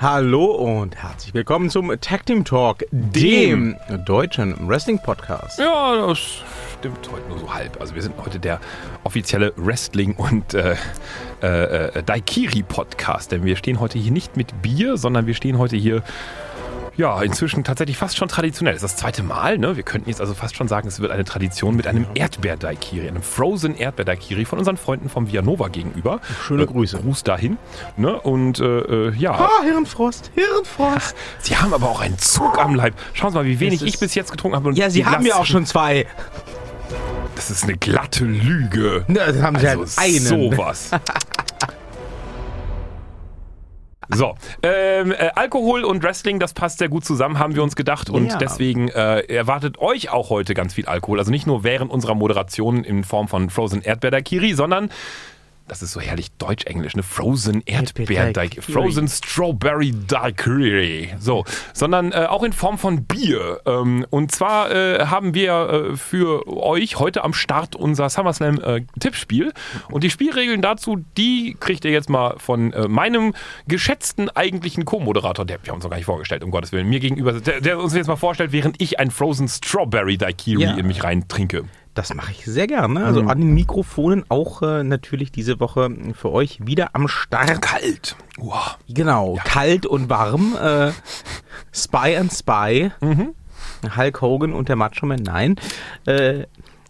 Hallo und herzlich willkommen zum Tag Team Talk, dem deutschen Wrestling Podcast. Ja, das stimmt heute nur so halb. Also wir sind heute der offizielle Wrestling- und äh, äh, äh, Daikiri-Podcast, denn wir stehen heute hier nicht mit Bier, sondern wir stehen heute hier ja, inzwischen tatsächlich fast schon traditionell. Das ist das zweite Mal, ne? Wir könnten jetzt also fast schon sagen, es wird eine Tradition mit einem Erdbeer-Daikiri, einem Frozen Erdbeer-Daikiri von unseren Freunden vom Vianova gegenüber. Schöne Grüße. Gruß dahin. Ne? Und äh, äh, ja. Ah, Hirnfrost, Hirnfrost. Sie haben aber auch einen Zug am Leib. Schauen Sie mal, wie wenig ich bis jetzt getrunken habe. Ja, Sie haben ja auch schon zwei. Das ist eine glatte Lüge. Na, das haben Sie Also halt einen. sowas. So, ähm, äh, Alkohol und Wrestling, das passt sehr gut zusammen, haben wir uns gedacht. Und Ja. deswegen äh, erwartet euch auch heute ganz viel Alkohol. Also nicht nur während unserer Moderation in Form von Frozen Erdbeer Daiquiri, sondern das ist so herrlich deutsch-englisch, ne? Frozen Erdbeer Erdbeer Daiquiri. Daiquiri. Frozen Strawberry Daiquiri. So, sondern äh, auch in Form von Bier. Ähm, und zwar äh, haben wir äh, für euch heute am Start unser SummerSlam äh, Tippspiel. Und die Spielregeln dazu, die kriegt ihr jetzt mal von äh, meinem geschätzten eigentlichen Co-Moderator, der wir uns noch gar nicht vorgestellt, um Gottes Willen, mir gegenüber, der, der uns jetzt mal vorstellt, während ich ein Frozen Strawberry Daiquiri Ja. in mich rein trinke. Das mache ich sehr gerne. Also an den Mikrofonen auch äh, natürlich diese Woche für euch wieder am Start. Kalt. Uah. Genau, kalt und warm. Äh, Spy and Spy. Hulk Hogan und der Macho Man. Nein. Äh,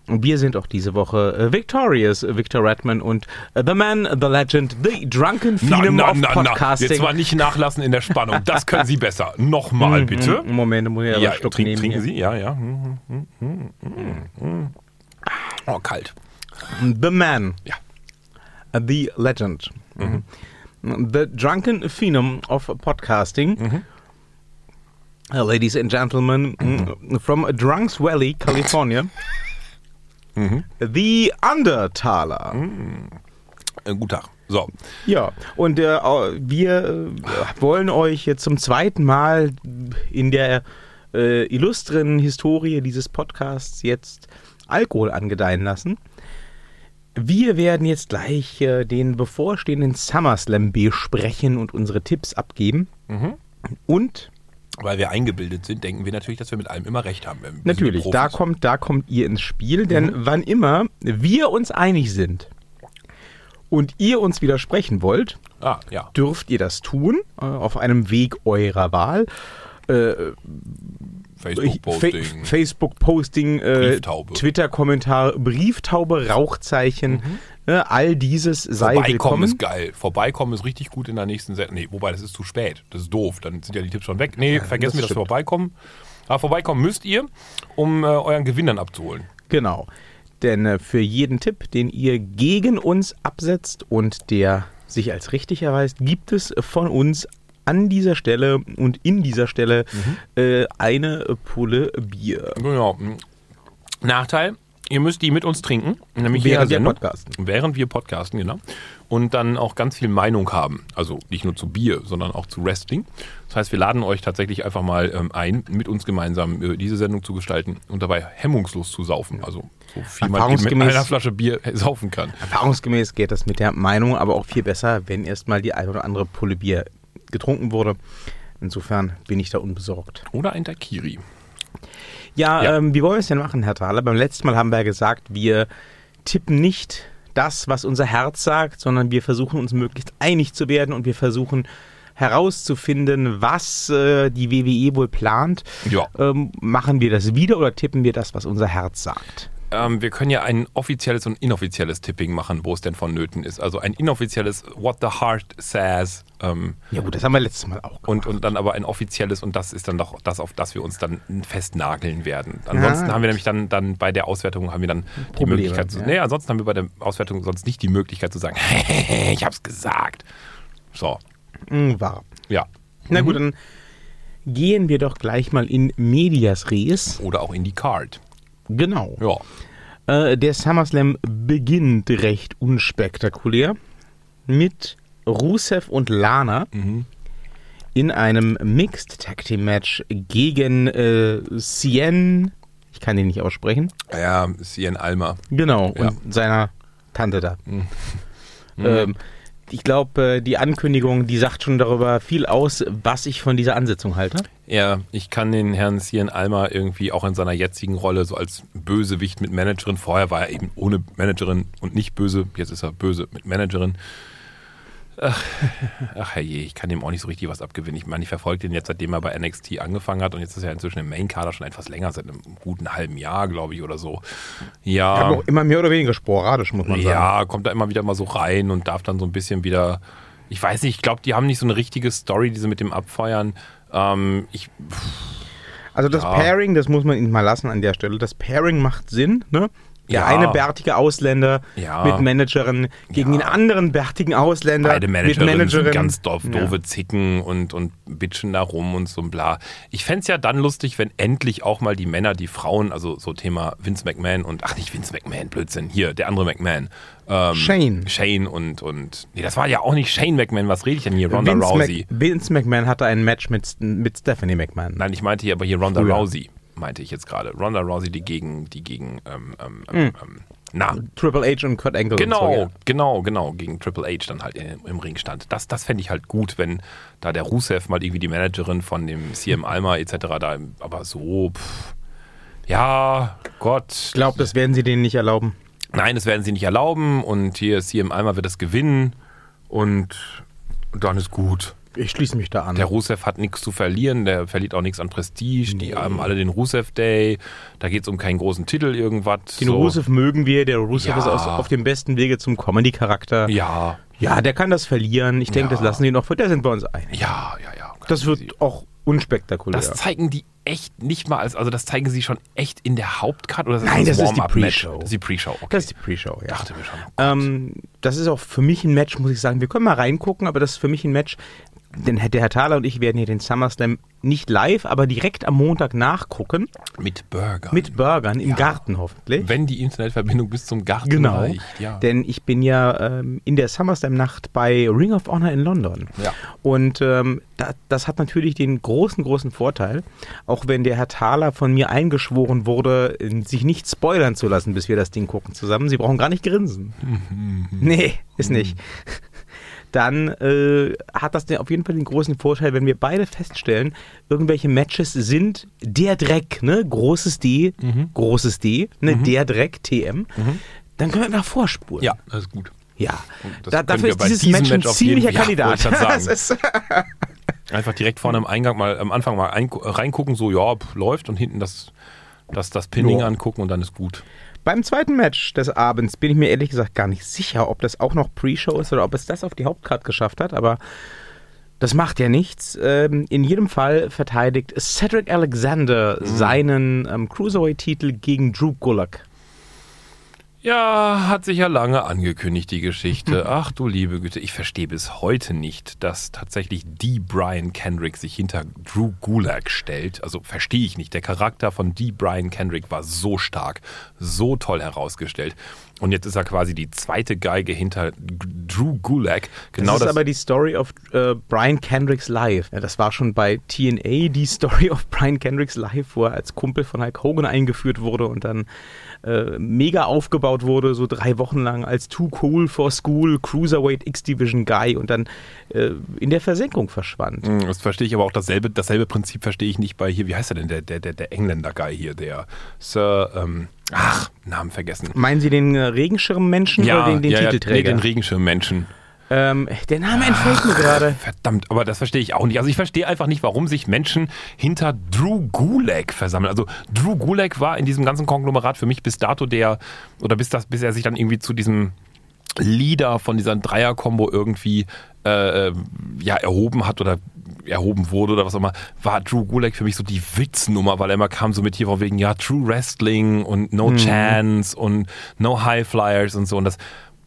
wir sind auch diese Woche äh, victorious. Victor Redman und äh, The Man, The Legend, The Drunken Na, Phenom na, of na, na. Podcasting. Jetzt mal nicht nachlassen in der Spannung. Das können Sie besser. Nochmal bitte. Mm, Moment, muss ich aber Ja, einen Schluck trink, nehmen. trinken hier. Sie? Ja, ja. Mm, mm, mm. Oh, kalt. The Man, Ja. uh, The Legend, The Drunken Phenom of Podcasting. Uh, ladies and gentlemen, mm, from Drunks Valley, California, The Undertaler. Äh, guten Tag. So. Ja, und äh, wir äh, wollen euch jetzt zum zweiten Mal in der äh, illustren Historie dieses Podcasts jetzt Alkohol angedeihen lassen. Wir werden jetzt gleich äh, den bevorstehenden SummerSlam besprechen und unsere Tipps abgeben. Und Weil wir eingebildet sind, denken wir natürlich, dass wir mit allem immer recht haben. Natürlich, da kommt, da kommt ihr ins Spiel, denn wann immer wir uns einig sind und ihr uns widersprechen wollt, Ah, ja. dürft ihr das tun, äh, auf einem Weg eurer Wahl. Äh, Facebook-Posting. Fa- Facebook-Posting, äh, Brieftaube. Twitter-Kommentar, Brieftaube, Rauchzeichen, äh, all dieses sei Vorbeikommen willkommen. ist geil. Vorbeikommen ist richtig gut in der nächsten Sendung. Nee, wobei, das ist zu spät. Das ist doof. Dann sind ja die Tipps schon weg. Nee, vergessen wir das stimmt. Vorbeikommen. Aber vorbeikommen müsst ihr, um äh, euren Gewinn dann abzuholen. Genau. Denn äh, für jeden Tipp, den ihr gegen uns absetzt und der sich als richtig erweist, gibt es von uns an dieser Stelle und in dieser Stelle Mhm. äh, eine Pulle Bier. Genau. Nachteil, ihr müsst die mit uns trinken. Nämlich Während wir podcasten. Während wir podcasten, genau. Und dann auch ganz viel Meinung haben. Also nicht nur zu Bier, sondern auch zu Wrestling. Das heißt, wir laden euch tatsächlich einfach mal ähm, ein, mit uns gemeinsam äh, diese Sendung zu gestalten und dabei hemmungslos zu saufen. Also so viel man mit einer Flasche Bier saufen kann. Erfahrungsgemäß geht das mit der Meinung aber auch viel besser, wenn erstmal die ein oder andere Pulle Bier getrunken wurde. Insofern bin ich da unbesorgt. Oder ein Daiquiri. Ja, Ja. Ähm, wie wollen wir es denn machen, Herr Thaler? Beim letzten Mal haben wir ja gesagt, wir tippen nicht das, was unser Herz sagt, sondern wir versuchen uns möglichst einig zu werden und wir versuchen herauszufinden, was äh, die WWE wohl plant. Ja. Ähm, machen wir das wieder oder tippen wir das, was unser Herz sagt? Ähm, wir können ja ein offizielles und inoffizielles Tipping machen, wo es denn vonnöten ist. Also ein inoffizielles What the Heart Says ähm, Ja gut, das haben wir letztes Mal auch und, und dann aber ein offizielles und das ist dann doch das, auf das wir uns dann festnageln werden. Ansonsten Ja. haben wir nämlich dann, dann bei der Auswertung haben wir dann die Probleme, Möglichkeit zu. ja. Nee, ansonsten haben wir bei der Auswertung sonst nicht die Möglichkeit zu sagen, ich hab's gesagt. So, Mm, wahr. ja. Na gut, dann gehen wir doch gleich mal in Medias Res. Oder auch in die Card. Genau. Ja. Äh, der SummerSlam beginnt recht unspektakulär mit Rusev und Lana in einem Mixed Tag Team Match gegen äh, Cien, ich kann den nicht aussprechen, Ja, Cien Alma. genau, Ja. und seiner Tante da. Ähm, ich glaube, die Ankündigung, die sagt schon darüber viel aus, was ich von dieser Ansetzung halte. Ja, ich kann den Herrn Cien Alma irgendwie auch in seiner jetzigen Rolle so als Bösewicht mit Managerin, vorher war er eben ohne Managerin und nicht böse, jetzt ist er böse mit Managerin. Ach, ach herrje, ich kann dem auch nicht so richtig was abgewinnen. Ich meine, ich verfolge den jetzt, seitdem er bei NXT angefangen hat und jetzt ist er inzwischen im Main-Kader schon etwas länger, seit einem guten halben Jahr, glaube ich, oder so. Ja. Auch immer mehr oder weniger sporadisch, muss man sagen. Ja, kommt da immer wieder mal so rein und darf dann so ein bisschen wieder. Ich weiß nicht, ich glaube, die haben nicht so eine richtige Story, diese mit dem Abfeuern. Ähm, ich, Also das Ja. Pairing, das muss man ihnen mal lassen an der Stelle. Das Pairing macht Sinn, ne? Der Ja. eine bärtige Ausländer Ja. mit Managerin gegen Ja. den anderen bärtigen Ausländer beide Managerinnen mit Managerin. sind ganz doof, doofe Zicken und, und bitchen da rum und so ein bla. Ich fände es ja dann lustig, wenn endlich auch mal die Männer, die Frauen, also so Thema Vince McMahon und, ach nicht Vince McMahon, Blödsinn, hier, der andere McMahon. Ähm, Shane. Shane und, und, nee, das war ja auch nicht Shane McMahon, was rede ich denn hier? Ronda Vince, Rousey. Mac, Vince McMahon hatte ein Match mit, mit Stephanie McMahon. Nein, ich meinte hier aber hier Ronda Früher. Rousey, meinte ich jetzt gerade. Ronda Rousey, die gegen, die gegen, ähm, ähm, Hm. ähm, na, Triple H und Kurt Angle. Genau, so, ja. genau, genau, gegen Triple H dann halt im, im Ring stand. Das, das fände ich halt gut, wenn da der Rusev mal irgendwie die Managerin von dem CM Alma etc. da, aber so, pff, ja, Gott. Ich glaube, das werden sie denen nicht erlauben. Nein, das werden sie nicht erlauben und hier CM Alma wird das gewinnen und dann ist gut. Ich schließe mich da an. Der Rusev hat nichts zu verlieren, der verliert auch nichts an Prestige. Die haben alle den Rusev Day. Da geht es um keinen großen Titel, irgendwas. den so. Rusev mögen wir. Der Rusev Ja. ist auf dem besten Wege zum Comedy-Charakter. Ja, Ja, der kann das verlieren. Ich denke, Ja. das lassen die noch. Da sind wir uns einig. ja, ja, ja. Das wird auch unspektakulär. Das zeigen die echt nicht mal als, also das zeigen sie schon echt in der Hauptcard oder ist Nein, das ist die Warm-Up-Match? Pre-Show. Das ist die Pre-Show, okay. Das ist die Pre-Show, ja. Dachte mir schon. Ähm, das ist auch für mich ein Match, muss ich sagen. Wir können mal reingucken, aber das ist für mich ein Match. Denn der Herr Thaler und ich werden hier den SummerSlam nicht live, aber direkt am Montag nachgucken. Mit Burger. Mit Burgern im Ja. Garten hoffentlich. Wenn die Internetverbindung bis zum Garten Genau. reicht. Ja. Denn ich bin ja ähm, in der SummerSlam-Nacht bei Ring of Honor in London. Ja. Und ähm, da, das hat natürlich den großen, großen Vorteil, auch wenn der Herr Thaler von mir eingeschworen wurde, sich nicht spoilern zu lassen, bis wir das Ding gucken zusammen. Sie brauchen gar nicht grinsen. nee, ist nicht. Dann äh, hat das auf jeden Fall den großen Vorteil, wenn wir beide feststellen, irgendwelche Matches sind der Dreck, ne? Großes D, großes D, ne? Der Dreck, TM. Dann können wir einfach vorspulen. ja, das ist gut. Ja, da, dafür ist dieses Match ein jeden- ziemlicher Ja, Kandidat. sagen. Das ist, Einfach direkt vorne am Eingang mal, am Anfang mal ein, reingucken, so, ja, pff, läuft und hinten das, das, das Pinning Ja. angucken und dann ist gut. Beim zweiten Match des Abends bin ich mir ehrlich gesagt gar nicht sicher, ob das auch noch Pre-Show ist oder ob es das auf die Hauptcard geschafft hat, aber das macht ja nichts. Ähm, in jedem Fall verteidigt Cedric Alexander seinen ähm, Cruiserweight-Titel gegen Drew Gulak. Ja, hat sich ja lange angekündigt, die Geschichte. Ach du liebe Güte, ich verstehe bis heute nicht, dass tatsächlich die Brian Kendrick sich hinter Drew Gulak stellt. Also verstehe ich nicht. Der Charakter von die Brian Kendrick war so stark, so toll herausgestellt. Und jetzt ist er quasi die zweite Geige hinter Drew Gulak. Genau das das. ist aber die Story of äh, Brian Kendricks Life. Ja, das war schon bei TNA die Story of Brian Kendricks Life, wo er als Kumpel von Hulk Hogan eingeführt wurde und dann äh, mega aufgebaut wurde, so drei Wochen lang als Too Cool for School Cruiserweight X-Division Guy und dann äh, in der Versenkung verschwand. Hm, Das verstehe ich aber auch dasselbe, dasselbe Prinzip verstehe ich nicht bei hier, wie heißt er denn, der, der, der, der Engländer-Guy hier, der Sir, ähm, ach, Namen vergessen. Meinen Sie den äh, Regenschirmmenschen oder den, den ja, ja, nee, Titelträger? den Regenschirmmenschen. Ähm, der Name entfällt mir gerade. Verdammt, aber das verstehe ich auch nicht. Also ich verstehe einfach nicht, warum sich Menschen hinter Drew Gulak versammeln. Also Drew Gulak war in diesem ganzen Konglomerat für mich bis dato der, oder bis, das, bis er sich dann irgendwie zu diesem Leader von dieser Dreier-Kombo irgendwie äh, äh, ja, erhoben hat oder erhoben wurde oder was auch immer, war Drew Gulak für mich so die Witznummer, weil er immer kam so mit hier von wegen, ja, True Wrestling und No Chance und No High Flyers und so und das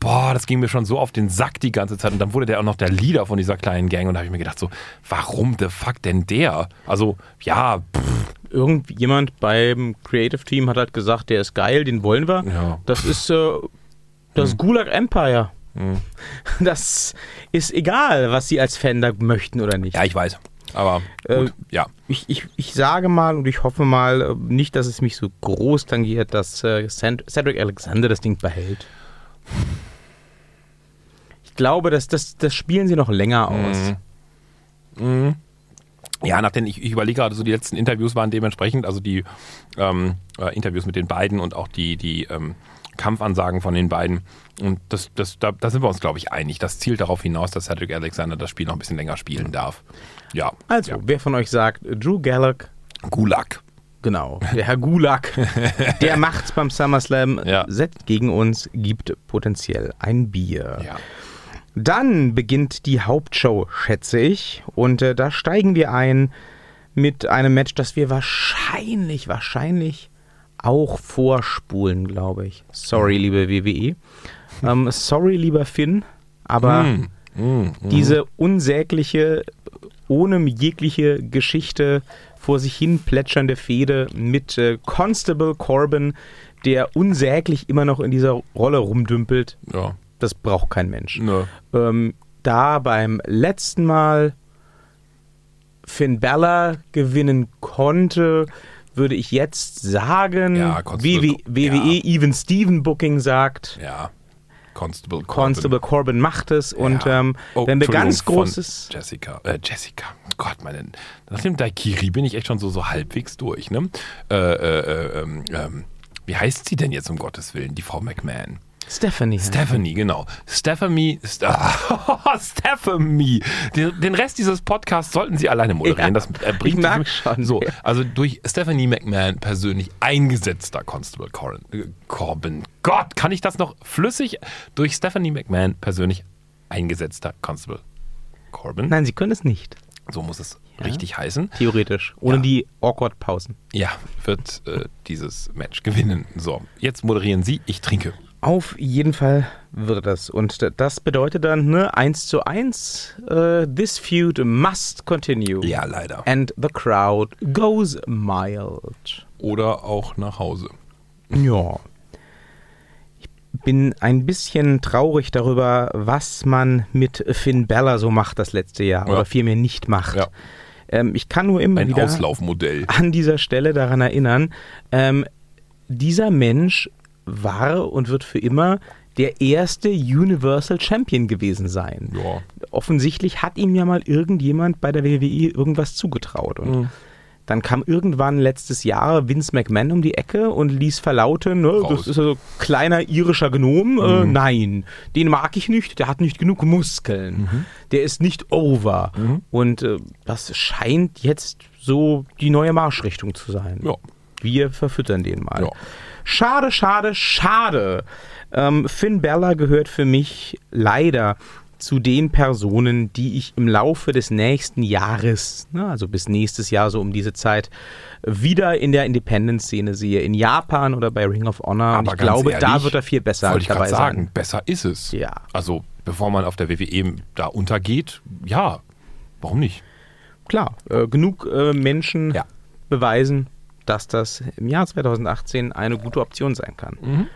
boah, das ging mir schon so auf den Sack die ganze Zeit. Und dann wurde der auch noch der Leader von dieser kleinen Gang. Und da habe ich mir gedacht, so, warum the fuck denn der? Also, ja, pff, Irgendjemand beim Creative Team hat halt gesagt, der ist geil, den wollen wir. Ja. Das ist äh, das Gulag Empire. Das ist egal, was sie als Fan da möchten oder nicht. ja, ich weiß. Aber Äh, gut, ja. Ich, ich, ich sage mal und ich hoffe mal äh, nicht, dass es mich so groß tangiert, dass äh, Ced- Cedric Alexander das Ding behält. Ich glaube, dass das, das spielen sie noch länger aus. Ja, nach den, ich, ich überlege gerade, so die letzten Interviews waren dementsprechend, also die ähm, äh, Interviews mit den beiden und auch die, die ähm, Kampfansagen von den beiden. Und das, das, da, da sind wir uns, glaube ich, einig. Das zielt darauf hinaus, dass Cedric Alexander das Spiel noch ein bisschen länger spielen darf. Ja. Also, ja. wer von euch sagt, Drew Gallagher, Gulag. genau, der Herr Gulag, der macht's beim SummerSlam, Ja. setzt gegen uns, gibt potenziell ein Bier. Ja. Dann beginnt die Hauptshow, schätze ich. Und äh, da steigen wir ein mit einem Match, das wir wahrscheinlich, wahrscheinlich auch vorspulen, glaube ich. Sorry, liebe WWE. Ähm, sorry, lieber Finn. Aber Mm, mm, diese unsägliche, ohne jegliche Geschichte vor sich hin plätschernde Fehde mit äh, Constable Corbin, der unsäglich immer noch in dieser Rolle rumdümpelt, ja. Das braucht kein Mensch. Nö. Ähm, da beim letzten Mal Finn Balor gewinnen konnte, würde ich jetzt sagen, Ja, WWE, WWE ja. Even Steven Booking sagt, Ja. Constable Corbin. Constable Corbin macht es und Ja. ähm, Oh, wenn wir ganz großes Jessica, äh, Jessica, Gott, meine, nach dem Daikiri bin ich echt schon so, so halbwegs durch, ne? Äh, äh, äh, ähm, ähm, wie heißt sie denn jetzt um Gottes Willen, die Frau McMahon? Stephanie. Stephanie, genau. Stephanie, St ah, Stephanie. Den, den Rest dieses Podcasts sollten Sie alleine moderieren. Ja, das äh, bringt ich merk schon. So, also durch Stephanie McMahon persönlich eingesetzter Constable Corbin. äh, Corbin. Gott, kann ich das noch flüssig? Durch Stephanie McMahon persönlich eingesetzter Constable Corbin. Nein, sie können es nicht. So muss es richtig heißen. Theoretisch. Ohne Ja. die awkward Pausen. Ja, wird äh, dieses Match gewinnen. So, jetzt moderieren Sie, ich trinke. Auf jeden Fall wird das. Und das bedeutet dann, ne, 1 zu 1, äh, this feud must continue. Ja, leider. And the crowd goes mild. Oder auch nach Hause. Ja. Ich bin ein bisschen traurig darüber, was man mit Finn Balor so macht das letzte Jahr. Ja. Oder vielmehr nicht macht. Ja. Ähm, ich kann nur immer Ein wieder an dieser Stelle daran erinnern, ähm, dieser Mensch war und wird für immer der erste Universal Champion gewesen sein. Ja. Offensichtlich hat ihm ja mal irgendjemand bei der WWE irgendwas zugetraut. Und Mhm. dann kam irgendwann letztes Jahr Vince McMahon um die Ecke und ließ verlauten, ne, das ist so kleiner irischer Gnom. Äh, nein, den mag ich nicht, der hat nicht genug Muskeln. Der ist nicht over. Und äh, das scheint jetzt so die neue Marschrichtung zu sein. Ja. Wir verfüttern den mal. Ja. Schade, schade, schade. Ähm, Finn Bella gehört für mich leider zu den Personen, die ich im Laufe des nächsten Jahres, ne, also bis nächstes Jahr so um diese Zeit, wieder in der Independent-Szene sehe. In Japan oder bei Ring of Honor. Und ich glaube, da ehrlich, wird er viel besser Wollte ich dabei gerade sagen, sein. besser ist es. Ja. Also, bevor man auf der WWE da untergeht, ja, warum nicht? Klar, äh, genug äh, Menschen Ja. beweisen, dass das im Jahr 2018 eine gute Option sein kann. Mhm.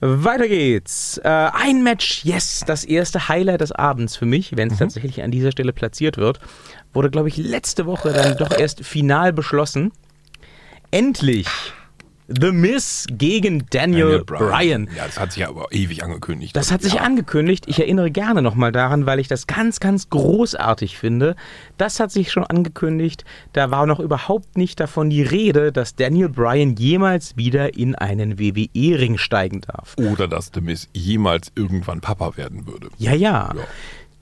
Weiter geht's. Äh, ein Match, yes, das erste Highlight des Abends für mich, Mhm. wenn es tatsächlich an dieser Stelle platziert wird, wurde, glaube ich, letzte Woche dann doch erst final beschlossen. Endlich The Miz gegen Daniel, Bryan. Ja, das hat sich ja aber ewig angekündigt. Das hat sich ja. angekündigt. Ich erinnere gerne nochmal daran, weil ich das ganz, ganz großartig finde. Das hat sich schon angekündigt. Da war noch überhaupt nicht davon die Rede, dass Daniel Bryan jemals wieder in einen WWE-Ring steigen darf. Oder dass The Miz jemals irgendwann Papa werden würde. Ja, ja. Ja.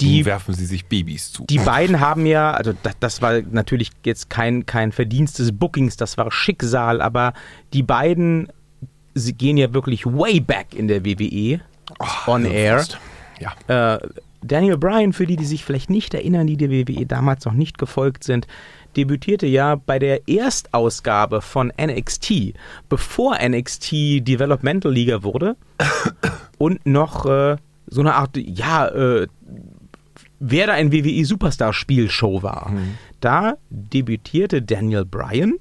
Die, Nun werfen sie sich Babys zu. die beiden haben ja, also das, das war natürlich jetzt kein, kein Verdienst des Bookings, das war Schicksal, aber die beiden sie gehen ja wirklich way back in der WWE on air. Fast. Ja. Äh, Daniel Bryan, für die, die sich vielleicht nicht erinnern, die der WWE damals noch nicht gefolgt sind, debütierte ja bei der Erstausgabe von NXT, bevor NXT Developmental Liga wurde und noch äh, so eine Art, ja, äh, wer da ein WWE Superstar Spielshow war. Da debütierte Daniel Bryan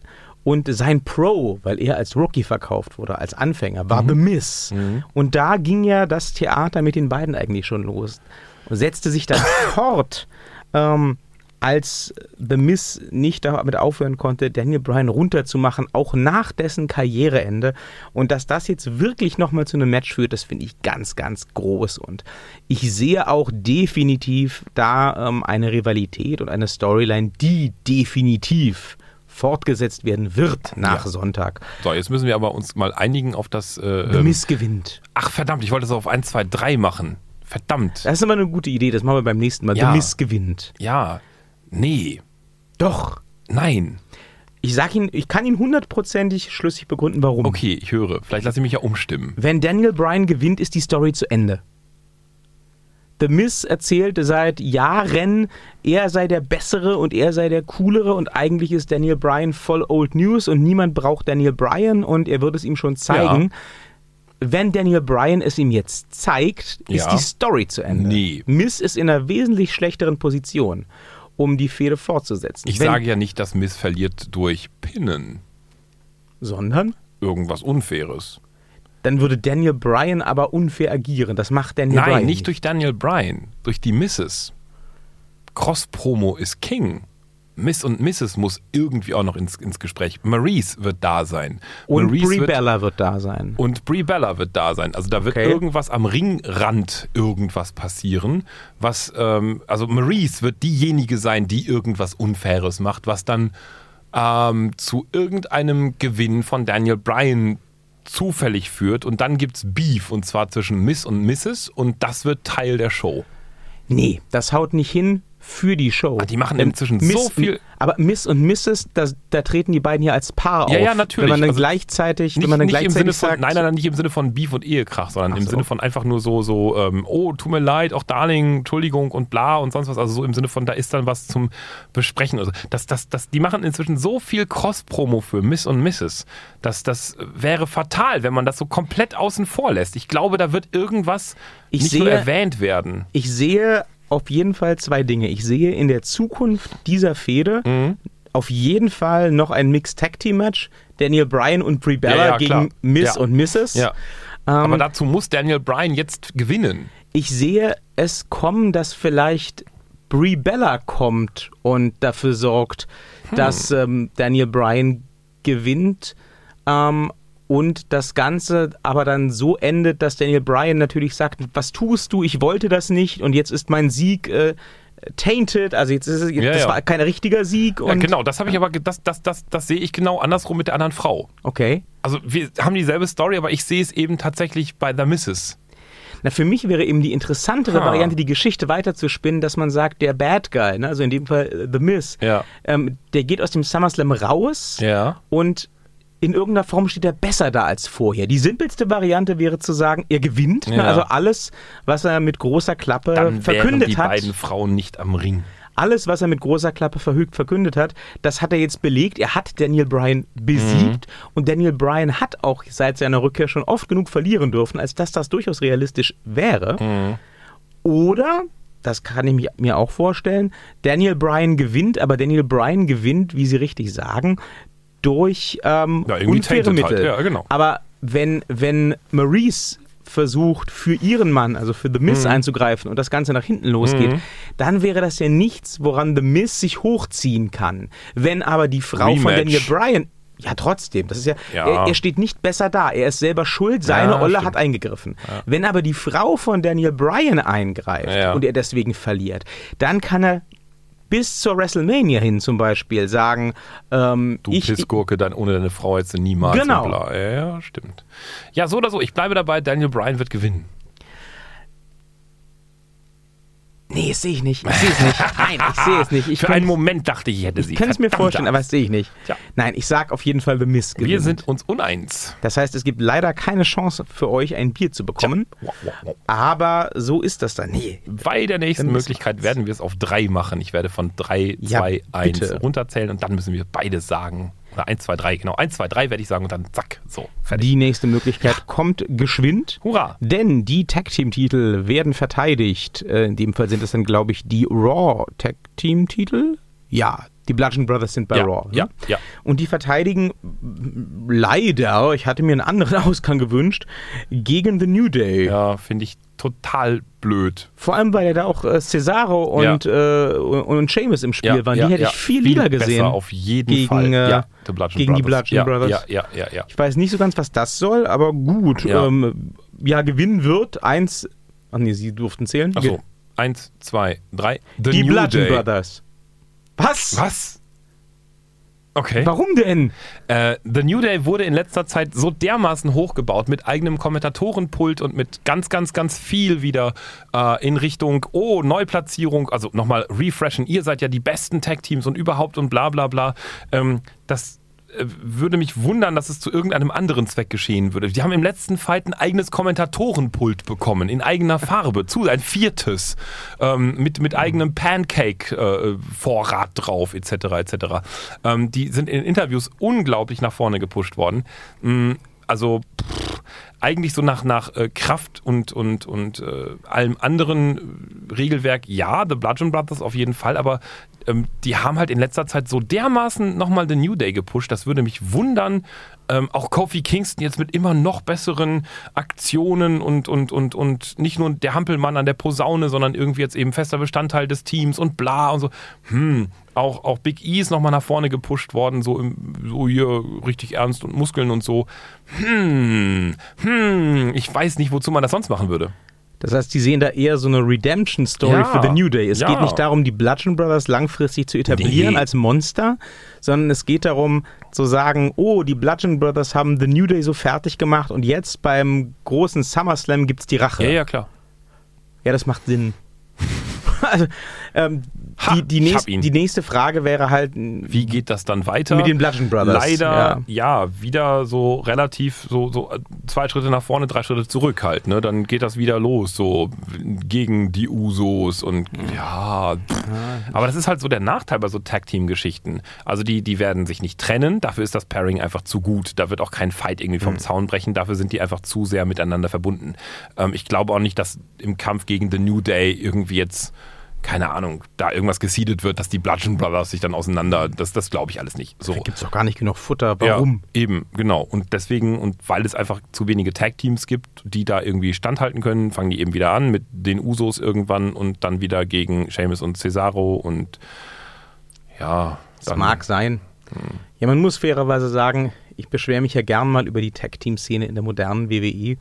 und sein Pro, weil er als Rookie verkauft wurde, als Anfänger, war The Miz. Und da ging ja das Theater mit den beiden eigentlich schon los. Und setzte sich dann fort. Ähm, als The Miz nicht damit aufhören konnte, Daniel Bryan runterzumachen, auch nach dessen Karriereende. Und dass das jetzt wirklich nochmal zu einem Match führt, das finde ich ganz, ganz groß. Und ich sehe auch definitiv da ähm, eine Rivalität und eine Storyline, die definitiv fortgesetzt werden wird nach Ja. Sonntag. So, jetzt müssen wir aber uns mal einigen auf das. Äh, The ähm, Miz gewinnt. ach, verdammt, ich wollte das auf 1, 2, 3 machen. Verdammt. Das ist aber eine gute Idee, das machen wir beim nächsten Mal. Ja. The Miz gewinnt. Ja. Nee. Doch. Nein. Ich sag Ihnen, ich kann Ihnen hundertprozentig schlüssig begründen, warum. Okay, ich höre. Vielleicht lasse ich mich ja umstimmen. Wenn Daniel Bryan gewinnt, ist die Story zu Ende. The Miz erzählte seit Jahren, er sei der Bessere und er sei der Coolere und eigentlich ist Daniel Bryan voll Old News und niemand braucht Daniel Bryan und er wird es ihm schon zeigen. Wenn Daniel Bryan es ihm jetzt zeigt, ist Ja. die Story zu Ende. Nee. Miz ist in einer wesentlich schlechteren Position, um die Fehde fortzusetzen. Ich Wenn- sage ja nicht, dass Miss verliert durch Pinnen. Sondern? Irgendwas Unfaires. Dann würde Daniel Bryan aber unfair agieren. Das macht Daniel Nein, Bryan nicht durch Daniel Bryan, durch die Misses. Cross-Promo ist King. Miss und Mrs. muss irgendwie auch noch ins, ins Gespräch. Maurice wird da sein. Und Maurice Brie wird, Bella wird da sein. Und Brie Bella wird da sein. Also da wird Okay. irgendwas am Ringrand irgendwas passieren. Was, ähm, also Maurice wird diejenige sein, die irgendwas Unfaires macht, was dann ähm, zu irgendeinem Gewinn von Daniel Bryan zufällig führt. Und dann gibt's Beef und zwar zwischen Miss und Mrs. und das wird Teil der Show. Nee, das haut nicht hin für die Show. Ah, die machen Denn inzwischen so viel- Aber Miss und Mrs., da, da treten die beiden hier als Paar Ja, auf. ja, natürlich. Wenn man dann Also gleichzeitig, Nicht, wenn man dann gleichzeitig Sinne von, sagt, nein, nein, nein, nicht im Sinne von Beef und Ehekrach, sondern Ach im so. Sinne von einfach nur so, so, ähm, oh, tut mir leid, auch Darling, Entschuldigung und bla und sonst was. Also so im Sinne von, da ist dann was zum Besprechen. Also das, das, das, die machen inzwischen so viel Cross-Promo für Miss und Mrs. dass das wäre fatal, wenn man das so komplett außen vor lässt. Ich glaube, da wird irgendwas Ich nicht nur sehe- erwähnt werden. ich sehe auf jeden Fall zwei Dinge. Ich sehe in der Zukunft dieser Fehde Mhm. auf jeden Fall noch ein Mixed Tag Team Match. Daniel Bryan und Brie Bella Ja, ja, gegen klar. Miss Ja. und Mrs. Ähm, Aber dazu muss Daniel Bryan jetzt gewinnen. ich sehe es kommen, dass vielleicht Brie Bella kommt und dafür sorgt, Hm. dass ähm, Daniel Bryan gewinnt ähm, und das Ganze aber dann so endet, dass Daniel Bryan natürlich sagt, was tust du, ich wollte das nicht und jetzt ist mein Sieg äh, tainted, also jetzt ist es, Ja, das ja. war kein richtiger Sieg Ja, genau, das habe ich aber, das, das, das, das sehe ich genau andersrum mit der anderen Frau. okay. Also wir haben dieselbe Story, aber ich sehe es eben tatsächlich bei The Misses. Na, für mich wäre eben die interessantere Ha. Variante, die Geschichte weiterzuspinnen, dass man sagt, der Bad Guy, ne, also in dem Fall äh, The Miz, Ja. ähm, der geht aus dem SummerSlam raus Ja. und in irgendeiner Form steht er besser da als vorher. Die simpelste Variante wäre zu sagen, er gewinnt, ne, Ja. also alles, was er mit großer Klappe Dann verkündet die hat, beiden Frauen nicht am Ring. alles, was er mit großer Klappe verhügt verkündet hat, das hat er jetzt belegt. Er hat Daniel Bryan besiegt und Daniel Bryan hat auch seit seiner Rückkehr schon oft genug verlieren dürfen, als dass das durchaus realistisch wäre. Oder, das kann ich mi- mir auch vorstellen, Daniel Bryan gewinnt, aber Daniel Bryan gewinnt, wie Sie richtig sagen, durch ähm, Ja, unfaire halt. Mittel. Ja, genau. Aber wenn, wenn Maurice versucht, für ihren Mann, also für The Miz Mhm. einzugreifen und das Ganze nach hinten losgeht, dann wäre das ja nichts, woran The Miz sich hochziehen kann. Wenn aber die Frau von Rematch. Daniel Bryan ja, trotzdem. Das ist ja, Ja. Er, er steht nicht besser da. Er ist selber schuld. Seine Ja, Olle stimmt. hat eingegriffen. Wenn aber die Frau von Daniel Bryan eingreift Ja. und er deswegen verliert, dann kann er bis zur WrestleMania hin zum Beispiel sagen, ähm, Du ich, Pissgurke, dann ohne deine Frau jetzt niemals. Genau. ja, stimmt. Ja, so oder so. Ich bleibe dabei, Daniel Bryan wird gewinnen. Nee, das sehe ich nicht. Ich sehe es nicht. Nein, ich sehe es nicht. Ich Für einen Moment dachte ich, ich hätte sie. Ich kann es mir vorstellen, aber das sehe ich nicht. Tja. Nein, ich sag auf jeden Fall The Miz gewinnt. Wir sind uns uneins. Das heißt, es gibt leider keine Chance für euch, ein Bier zu bekommen. Aber so ist das dann. Nee. Bei der nächsten Möglichkeit werden wir es auf drei machen. Ich werde von drei, Ja, zwei, eins bitte. runterzählen und dann müssen wir beides sagen. Oder eins, zwei, drei, genau. Eins, zwei, drei werde ich sagen und dann zack, so, fertig. Die nächste Möglichkeit kommt geschwind. Hurra! Denn die Tag Team Titel werden verteidigt. Äh, In dem Fall sind es dann, glaube ich, die Raw Tag Team Titel. Ja, die Bludgeon Brothers sind bei Ja, Raw. ne? ja, ja. Und die verteidigen leider, ich hatte mir einen anderen Ausgang gewünscht, gegen The New Day. Ja, finde ich total blöd. Vor allem, weil ja da auch äh, Cesaro und, äh, und, Sheamus im Spiel waren. Die hätte ich viel, lieber gesehen. Auf jeden gegen, Fall. äh, ja, Bludgeon gegen die Brothers. Bludgeon ja, Brothers. Ja, ja, ja, ja. Ich weiß nicht so ganz, was das soll, aber gut. Ja. Ähm, ja, gewinnen wird eins. Ach nee, sie durften zählen. Achso, eins, zwei, drei. The Die Bludgeon. Brothers. Was? Was? Okay. Warum denn? Äh, The New Day wurde in letzter Zeit so dermaßen hochgebaut mit eigenem Kommentatorenpult und mit ganz, ganz, ganz viel wieder äh, in Richtung, oh, Neuplatzierung, also nochmal refreshen, ihr seid ja die besten Tag-Teams und überhaupt und bla bla bla. Ähm, das äh, würde mich wundern, dass es zu irgendeinem anderen Zweck geschehen würde. Die haben im letzten Fight ein eigenes Kommentatorenpult bekommen, in eigener Farbe, zu, ein viertes, ähm, mit, mit eigenem Pancake-Vorrat drauf, etc. etc. Ähm, die sind in Interviews unglaublich nach vorne gepusht worden. Mm, Also pff, eigentlich so nach, nach äh, Kraft und, und, und äh, allem anderen äh, Regelwerk, ja, The Bludgeon Brothers auf jeden Fall, aber ähm, die haben halt in letzter Zeit so dermaßen nochmal The New Day gepusht, das würde mich wundern. Ähm, auch Kofi Kingston jetzt mit immer noch besseren Aktionen und, und, und, und nicht nur der Hampelmann an der Posaune, sondern irgendwie jetzt eben fester Bestandteil des Teams und bla und so. Hm, auch, auch Big E ist nochmal nach vorne gepusht worden, so, im, so hier richtig ernst und Muskeln und so. Hm, hm, ich weiß nicht, wozu man das sonst machen würde. Das heißt, die sehen da eher so eine Redemption-Story Ja, für The New Day. Es ja. geht nicht darum, die Bludgeon Brothers langfristig zu etablieren Nee. als Monster, sondern es geht darum zu sagen, oh, die Bludgeon Brothers haben The New Day so fertig gemacht und jetzt beim großen SummerSlam gibt's die Rache. Ja, ja, klar. Ja, das macht Sinn. also, ähm, Ha, die, die, nächst, die nächste Frage wäre halt, Wie geht das dann weiter? Mit den Bludgeon Brothers, Leider, ja. wieder so relativ so, so äh, zwei Schritte nach vorne, drei Schritte zurück halt. Ne? Dann geht das wieder los, so gegen die Usos und ja. pff. Aber das ist halt so der Nachteil bei so Tag-Team-Geschichten. Also die, die werden sich nicht trennen, dafür ist das Pairing einfach zu gut. Da wird auch kein Fight irgendwie vom Zaun brechen, dafür sind die einfach zu sehr miteinander verbunden. Ähm, ich glaube auch nicht, dass im Kampf gegen The New Day irgendwie jetzt keine Ahnung, da irgendwas gesiedet wird, dass die Bludgeon Brothers sich dann auseinander, das, das glaube ich alles nicht. So. da gibt's doch gar nicht genug Futter. Warum? Ja, eben, genau. Und deswegen, und weil es einfach zu wenige Tag-Teams gibt, die da irgendwie standhalten können, fangen die eben wieder an mit den Usos irgendwann und dann wieder gegen Seamus und Cesaro und ja. Das mag sein. Ja, man muss fairerweise sagen, ich beschwere mich ja gern mal über die Tag-Team-Szene in der modernen WWE.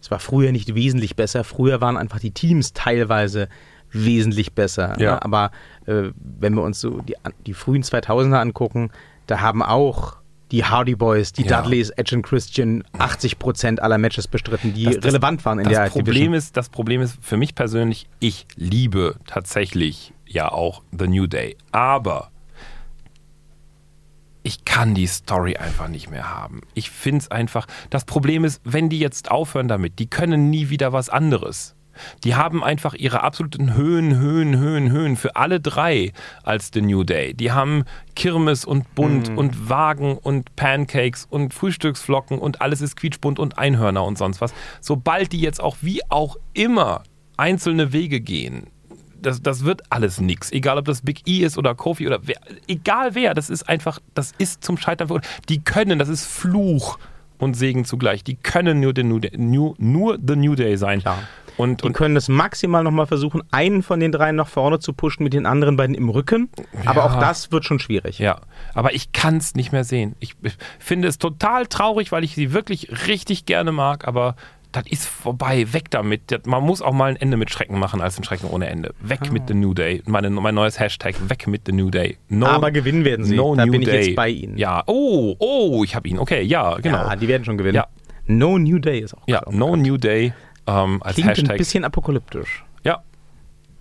Es war früher nicht wesentlich besser. Früher waren einfach die Teams teilweise wesentlich besser. Ja. ne? Aber äh, wenn wir uns so die, die frühen 2000er angucken, da haben auch die Hardy Boys, die Ja. Dudleys, Edge und Christian 80% aller Matches bestritten, die Das- das- relevant waren in das der Problem Division. ist, das Problem ist für mich persönlich, ich liebe tatsächlich ja auch The New Day. Aber ich kann die Story einfach nicht mehr haben. Ich finde es einfach. Das Problem ist, wenn die jetzt aufhören damit, die können nie wieder was anderes. Die haben einfach ihre absoluten Höhen, Höhen, Höhen, Höhen für alle drei als The New Day. Die haben Kirmes und Bunt und Wagen und Pancakes und Frühstücksflocken und alles ist quietschbunt und Einhörner und sonst was. Sobald die jetzt auch wie auch immer einzelne Wege gehen, das, das wird alles nix. Egal, ob das Big E ist oder Kofi oder wer, egal wer, das ist einfach, das ist zum Scheitern verurteilt. Die können, das ist Fluch und Segen zugleich. Die können nur, den New Day, nur, nur The New Day sein. Klar. Und, und können es maximal nochmal versuchen, einen von den dreien nach vorne zu pushen, mit den anderen beiden im Rücken. Aber Ja. auch das wird schon schwierig. ja, aber ich kann es nicht mehr sehen. Ich, ich finde es total traurig, weil ich sie wirklich richtig gerne mag, aber das ist vorbei, weg damit. Man muss auch mal ein Ende mit Schrecken machen als ein Schrecken ohne Ende. Weg Ah. mit The New Day. Meine, mein neues Hashtag, weg mit The New Day. No, Aber gewinnen werden sie. No da New bin ich Day. jetzt bei Ihnen. Ja, oh, oh, ich habe ihn. Okay, ja, genau. Ja, die werden schon gewinnen. Ja. No New Day ist auch Ja, No. New Day ähm, als Klingt Hashtag. ein bisschen apokalyptisch. Ja.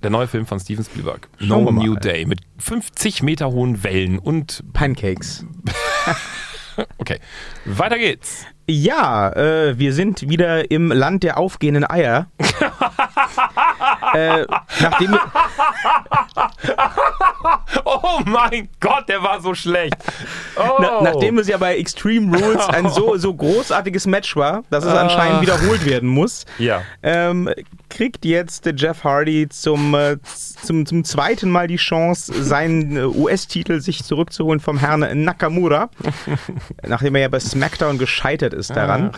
Der neue Film von Steven Spielberg. Schauen no. New Day mit 50 Meter hohen Wellen und Pancakes. okay. Weiter geht's. Ja, äh, wir sind wieder im Land der aufgehenden Eier. äh, nachdem, Oh mein Gott, der war so schlecht. Oh. na, nachdem es ja bei Extreme Rules ein so, so großartiges Match war, dass es anscheinend wiederholt werden muss, Ja. ähm, kriegt jetzt Jeff Hardy zum, äh, zum, zum zweiten Mal die Chance, seinen äh, US-Titel sich zurückzuholen vom Herrn Nakamura, nachdem er ja bei SmackDown gescheitert ist daran.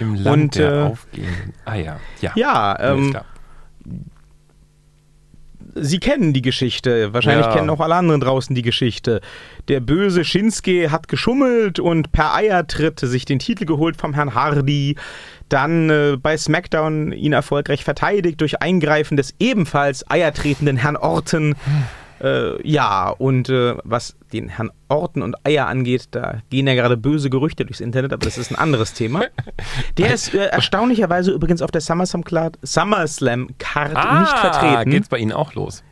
Im Land Und, der äh, aufgehenden Eier. Ja, Ja, alles ähm. Sie kennen die Geschichte. Wahrscheinlich Ja. kennen auch alle anderen draußen die Geschichte. Der böse Shinsuke hat geschummelt und per Eiertritt sich den Titel geholt vom Herrn Hardy. Dann äh, bei SmackDown ihn erfolgreich verteidigt durch Eingreifen des ebenfalls eiertretenden Herrn Orton. Äh, ja, und äh, was den Herrn Orton und Eier angeht, da gehen ja gerade böse Gerüchte durchs Internet, aber das ist ein anderes Thema. Der ist äh, erstaunlicherweise übrigens auf der SummerSlam Card, SummerSlam Card nicht vertreten. Ah, geht's bei Ihnen auch los?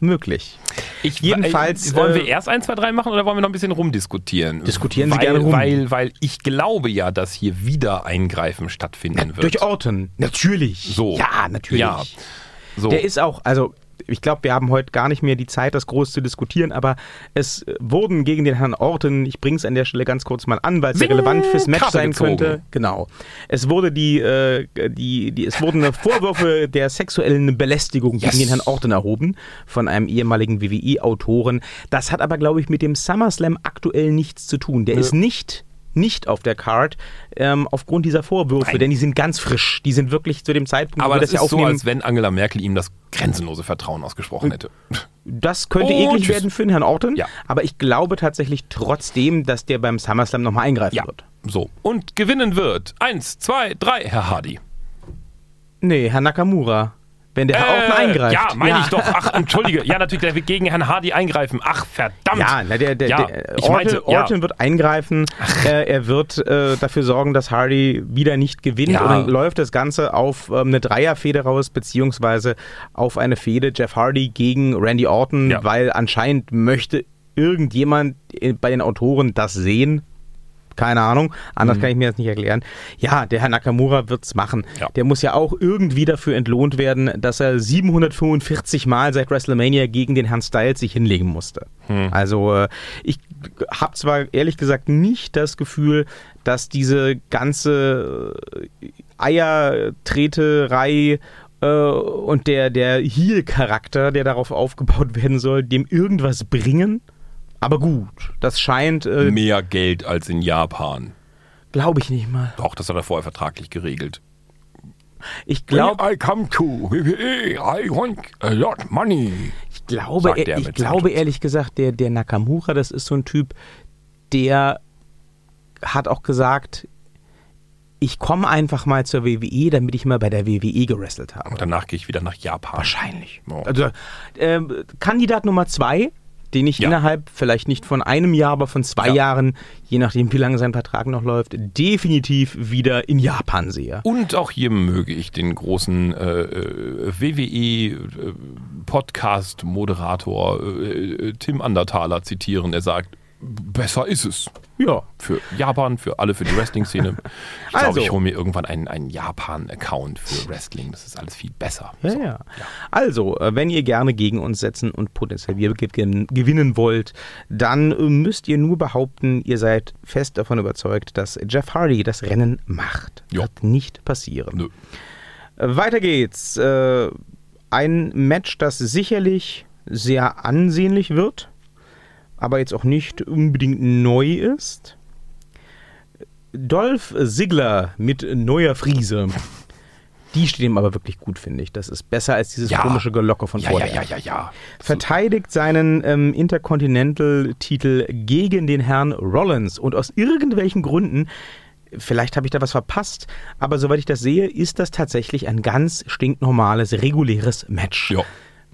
Möglich. Ich, Jedenfalls, äh, wollen äh, wir erst 1, 2, 3 machen oder wollen wir noch ein bisschen rumdiskutieren? Diskutieren Sie weil, gerne rum. Weil, weil ich glaube ja, dass hier wieder Eingreifen stattfinden wird. Durch Orton. Natürlich. So. Ja, natürlich. Ja. So. Der ist auch, also ich glaube, wir haben heute gar nicht mehr die Zeit, das groß zu diskutieren, aber es wurden gegen den Herrn Orton, ich bringe es an der Stelle ganz kurz mal an, weil es sehr Bing, relevant fürs Match Karte sein gezogen. könnte. Genau. Es wurde die, äh, die, die, es wurden Vorwürfe der sexuellen Belästigung Yes. gegen den Herrn Orton erhoben von einem ehemaligen WWE-Autoren. Das hat aber, glaube ich, mit dem SummerSlam aktuell nichts zu tun. Der ist nicht nicht auf der Card ähm, aufgrund dieser Vorwürfe, Nein. denn die sind ganz frisch. Die sind wirklich zu dem Zeitpunkt, Aber wo das das ja ist so, aufnehmen. als wenn Angela Merkel ihm das grenzenlose Vertrauen ausgesprochen hätte. Das könnte Oh, eklig tschüss. werden für den Herrn Orton, Ja. aber ich glaube tatsächlich trotzdem, dass der beim SummerSlam nochmal eingreifen Ja, wird. so. Und gewinnen wird. Eins, zwei, drei, Herr Hardy. Nee, Herr Nakamura. Wenn der Herr Orton eingreift. Äh, Ja, meine ich doch. Ach, entschuldige. Ja, natürlich, der wird gegen Herrn Hardy eingreifen. Ach, verdammt. Ja, na, der, der, Ja, der ich Orton, meinte, ja. Orton wird eingreifen. Äh, er wird äh, dafür sorgen, dass Hardy wieder nicht gewinnt. Ja. Und dann läuft das Ganze auf ähm, eine Dreierfehde raus, beziehungsweise auf eine Fehde Jeff Hardy gegen Randy Orton, Ja. weil anscheinend möchte irgendjemand äh, bei den Autoren das sehen. Keine Ahnung, anders kann ich mir das nicht erklären. Ja, der Herr Nakamura wird's machen. Ja. Der muss ja auch irgendwie dafür entlohnt werden, dass er 745 Mal seit WrestleMania gegen den Herrn Styles sich hinlegen musste. Also äh, ich habe zwar ehrlich gesagt nicht das Gefühl, dass diese ganze äh, Eiertreterei äh, und der, der Heel-Charakter, der darauf aufgebaut werden soll, dem irgendwas bringen. Aber gut, das scheint, äh, Mehr Geld als in Japan. glaube ich nicht mal. Doch, das hat er vorher vertraglich geregelt. Ich glaube, I come to WWE, I want a lot money. ich glaube, sagt er, ich glaube ehrlich gesagt, der, der Nakamura, das ist so ein Typ, der hat auch gesagt, ich komme einfach mal zur WWE, damit ich mal bei der WWE gewrestelt habe. Und danach gehe ich wieder nach Japan. Wahrscheinlich. Oh. Also ähm, Kandidat Nummer zwei, den ich Ja. innerhalb vielleicht nicht von einem Jahr, aber von zwei Ja. Jahren, je nachdem wie lange sein Vertrag noch läuft, definitiv wieder in Japan sehe. Und auch hier möge ich den großen äh, äh, WWE-Podcast-Moderator äh, äh, Tim Andertaler zitieren. Er sagt, besser ist es. Ja. Für Japan, für alle, für die Wrestling-Szene. Ich glaube, Also. ich hole mir irgendwann einen, einen Japan-Account für Wrestling. Das ist alles viel besser. Ja, So. ja. Also, äh, wenn ihr gerne gegen uns setzen und potenziell wir gewin- gewinnen wollt, dann äh, müsst ihr nur behaupten, ihr seid fest davon überzeugt, dass Jeff Hardy das Rennen macht. Ja. Wird nicht passieren. Nö. Äh, Weiter geht's. Ein Match, das sicherlich sehr ansehnlich wird, aber jetzt auch nicht unbedingt neu ist. Dolph Ziggler mit neuer Friese. Die steht ihm aber wirklich gut, finde ich. Das ist besser als dieses Ja. komische Gelocke von Ja, ja, vorher. ja, ja, ja. Verteidigt seinen ähm, Intercontinental-Titel gegen den Herrn Rollins. Und aus irgendwelchen Gründen, vielleicht habe ich da was verpasst, aber soweit ich das sehe, ist das tatsächlich ein ganz stinknormales, reguläres Match. Ja.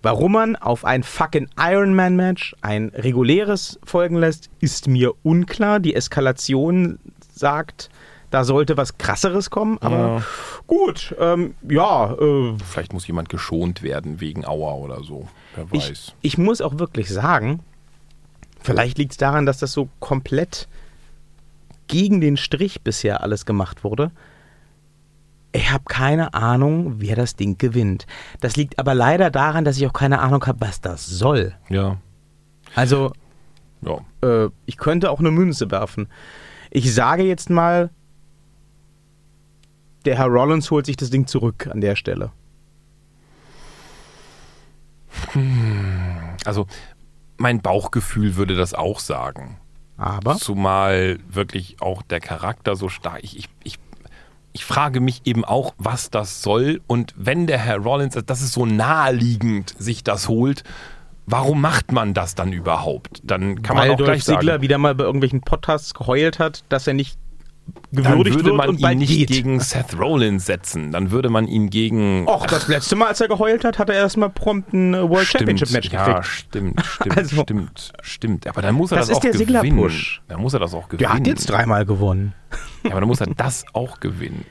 Warum man auf ein fucking Ironman-Match ein reguläres folgen lässt, ist mir unklar. Die Eskalation sagt, da sollte was krasseres kommen, aber Ja. gut, ähm, ja, äh, Vielleicht muss jemand geschont werden wegen Aua oder so. Wer ich, weiß. ich muss auch wirklich sagen, vielleicht liegt es daran, dass das so komplett gegen den Strich bisher alles gemacht wurde. Ich habe keine Ahnung, wer das Ding gewinnt. Das liegt aber leider daran, dass ich auch keine Ahnung habe, was das soll. Ja. Also, Ja. äh, ich könnte auch eine Münze werfen. Ich sage jetzt mal, der Herr Rollins holt sich das Ding zurück an der Stelle. Also, mein Bauchgefühl würde das auch sagen. Aber Zumal wirklich auch der Charakter so stark. Ich, ich, ich, ich frage mich eben auch, was das soll. Und wenn der Herr Rollins, das ist so naheliegend, sich das holt, warum macht man das dann überhaupt? Dann kann Weil man auch Dolph gleich sagen, wieder mal bei irgendwelchen Podcasts geheult hat, dass er nicht dann gewürdigt würde wird man und ihn nicht geht. gegen Seth Rollins setzen. Dann würde man ihn gegen... Och, das letzte Mal, als er geheult hat, hat er erstmal prompt ein World Championship Match ja, gekriegt. stimmt, stimmt, Also- stimmt, stimmt. Aber dann muss er Das das, ist auch der gewinnen. Sigler-Push. Dann muss er das auch gewinnen. Der hat jetzt dreimal gewonnen. Ja, aber dann muss er das auch gewinnen.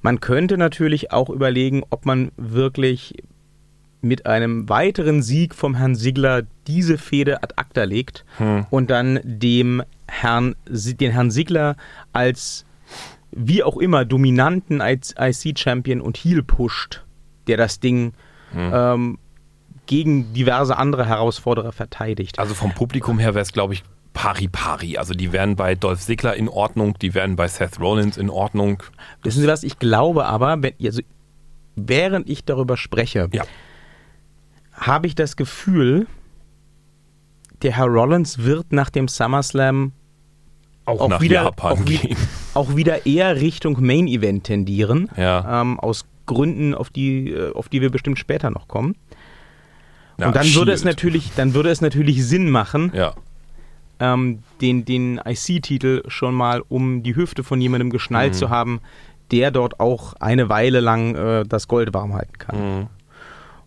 Man könnte natürlich auch überlegen, ob man wirklich mit einem weiteren Sieg vom Herrn Sigler diese Fehde ad acta legt Hm. und dann dem Herrn, den Herrn Sigler als wie auch immer dominanten IC-Champion und Heel pusht, der das Ding Hm. ähm, gegen diverse andere Herausforderer verteidigt. Also vom Publikum her wäre es, glaube ich, pari pari. Also die wären bei Dolph Ziggler in Ordnung, die wären bei Seth Rollins in Ordnung. Wissen Sie was? Ich glaube aber, wenn, also, während ich darüber spreche, Ja. habe ich das Gefühl, der Herr Rollins wird nach dem SummerSlam Auch, auch nach wieder, Japan auch, gehen. auch wieder eher Richtung Main Event tendieren. Ja. Ähm, aus Gründen, auf die, äh, auf die wir bestimmt später noch kommen. Ja, Und dann würde es natürlich, dann würde es natürlich Sinn machen, Ja. ähm, den, den IC-Titel schon mal um die Hüfte von jemandem geschnallt Mhm. zu haben, der dort auch eine Weile lang äh, das Gold warm halten kann. Mhm.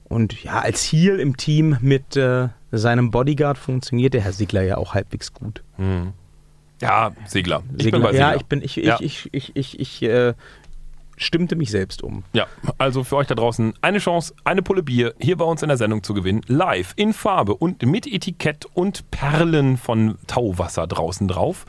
Und ja, als Heel im Team mit äh, seinem Bodyguard funktioniert der Herr Sigler ja auch halbwegs gut. Mhm. Ja, Sigler. Ich Sigler, bin bei Sigler. ja, ich bin, ich, ich, Ja. ich, ich, ich, ich äh, stimmte mich selbst um. Ja, also für euch da draußen eine Chance, eine Pulle Bier hier bei uns in der Sendung zu gewinnen. Live, in Farbe und mit Etikett und Perlen von Tauwasser draußen drauf.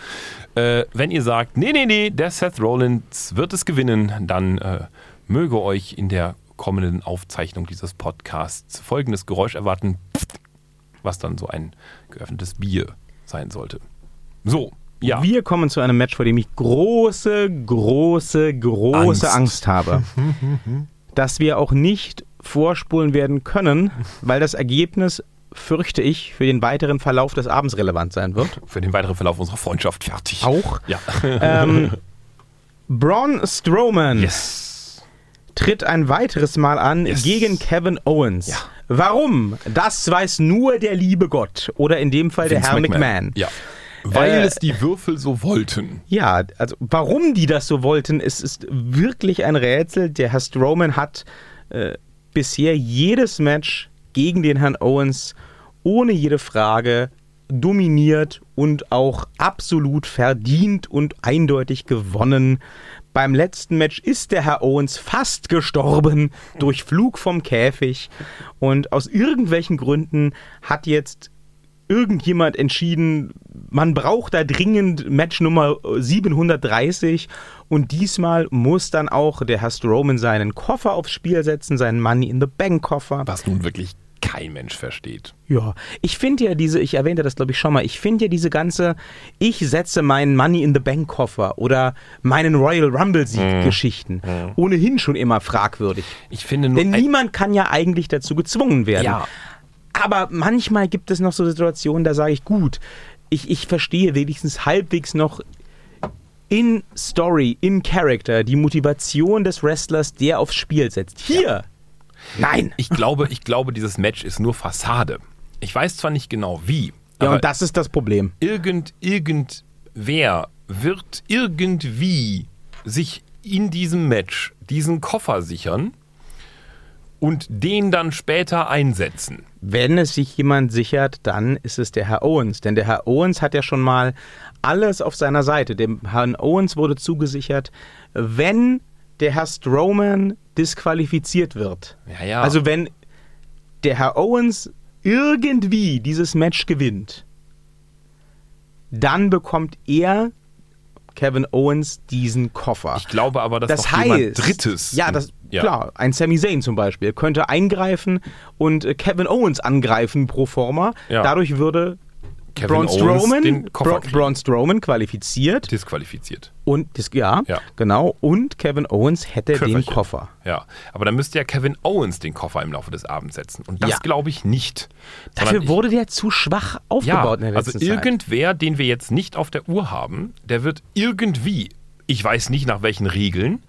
Äh, wenn ihr sagt, nee, nee, nee, der Seth Rollins wird es gewinnen, dann äh, möge euch in der kommenden Aufzeichnung dieses Podcasts folgendes Geräusch erwarten, was dann so ein geöffnetes Bier sein sollte. So, ja. Wir kommen zu einem Match, vor dem ich große, große, große Angst. Angst, habe. dass wir auch nicht vorspulen werden können, weil das Ergebnis, fürchte ich, für den weiteren Verlauf des Abends relevant sein wird. Für den weiteren Verlauf unserer Freundschaft fertig. Auch. Ja. Ähm, Braun Strowman Yes. tritt ein weiteres Mal an Yes. gegen Kevin Owens. Ja. Warum? Das weiß nur der liebe Gott. Oder in dem Fall der Vince Herr McMahon. Ja. Weil Äh, es die Würfel so wollten. Ja, also warum die das so wollten, ist, ist wirklich ein Rätsel. Der Herr Strowman hat äh, bisher jedes Match gegen den Herrn Owens ohne jede Frage dominiert und auch absolut verdient und eindeutig gewonnen. Beim letzten Match ist der Herr Owens fast gestorben durch Flug vom Käfig und aus irgendwelchen Gründen hat jetzt irgendjemand entschieden, man braucht da dringend Match Nummer 730 und diesmal muss dann auch der Herr Strowman seinen Koffer aufs Spiel setzen, seinen Money in the Bank Koffer. Was nun wirklich kein Mensch versteht. Ja, ich finde ja diese, ich erwähnte das glaube ich schon mal, ich finde ja diese ganze, ich setze meinen Money in the Bank Koffer oder meinen Royal Rumble Sieg Geschichten ohnehin schon immer fragwürdig. Ich finde nur. Denn niemand kann ja eigentlich dazu gezwungen werden. Ja. Aber manchmal gibt es noch so Situationen, da sage ich, gut, ich, ich verstehe wenigstens halbwegs noch in Story, in Character, die Motivation des Wrestlers, der aufs Spiel setzt. Hier! Nein! ich glaube, ich glaube, dieses Match ist nur Fassade. Ich weiß zwar nicht genau wie, Ja, aber und das ist das Problem. irgend, irgendwer wird irgendwie sich in diesem Match diesen Koffer sichern und den dann später einsetzen. Wenn es sich jemand sichert, dann ist es der Herr Owens. Denn der Herr Owens hat ja schon mal alles auf seiner Seite. Dem Herrn Owens wurde zugesichert, wenn der Herr Strowman disqualifiziert wird. Ja, ja. Also wenn der Herr Owens irgendwie dieses Match gewinnt, dann bekommt er, Kevin Owens, diesen Koffer. Ich glaube aber, dass das noch heißt, jemand Drittes. Ja, das, klar. Ein Sami Zayn zum Beispiel könnte eingreifen und äh, Kevin Owens angreifen pro forma. Ja. Dadurch würde Braun Strowman, den Bra. Braun Strowman qualifiziert disqualifiziert. und das, ja, Ja. genau und Kevin Owens hätte den Köfferchen. Koffer. Ja, aber dann müsste ja Kevin Owens den Koffer im Laufe des Abends setzen. Und das Ja. glaube ich nicht. Dafür ich- wurde der zu schwach aufgebaut in ja, der also letzten Zeit. irgendwer, den wir jetzt nicht auf der Uhr haben, der wird irgendwie, ich weiß nicht nach welchen Regeln,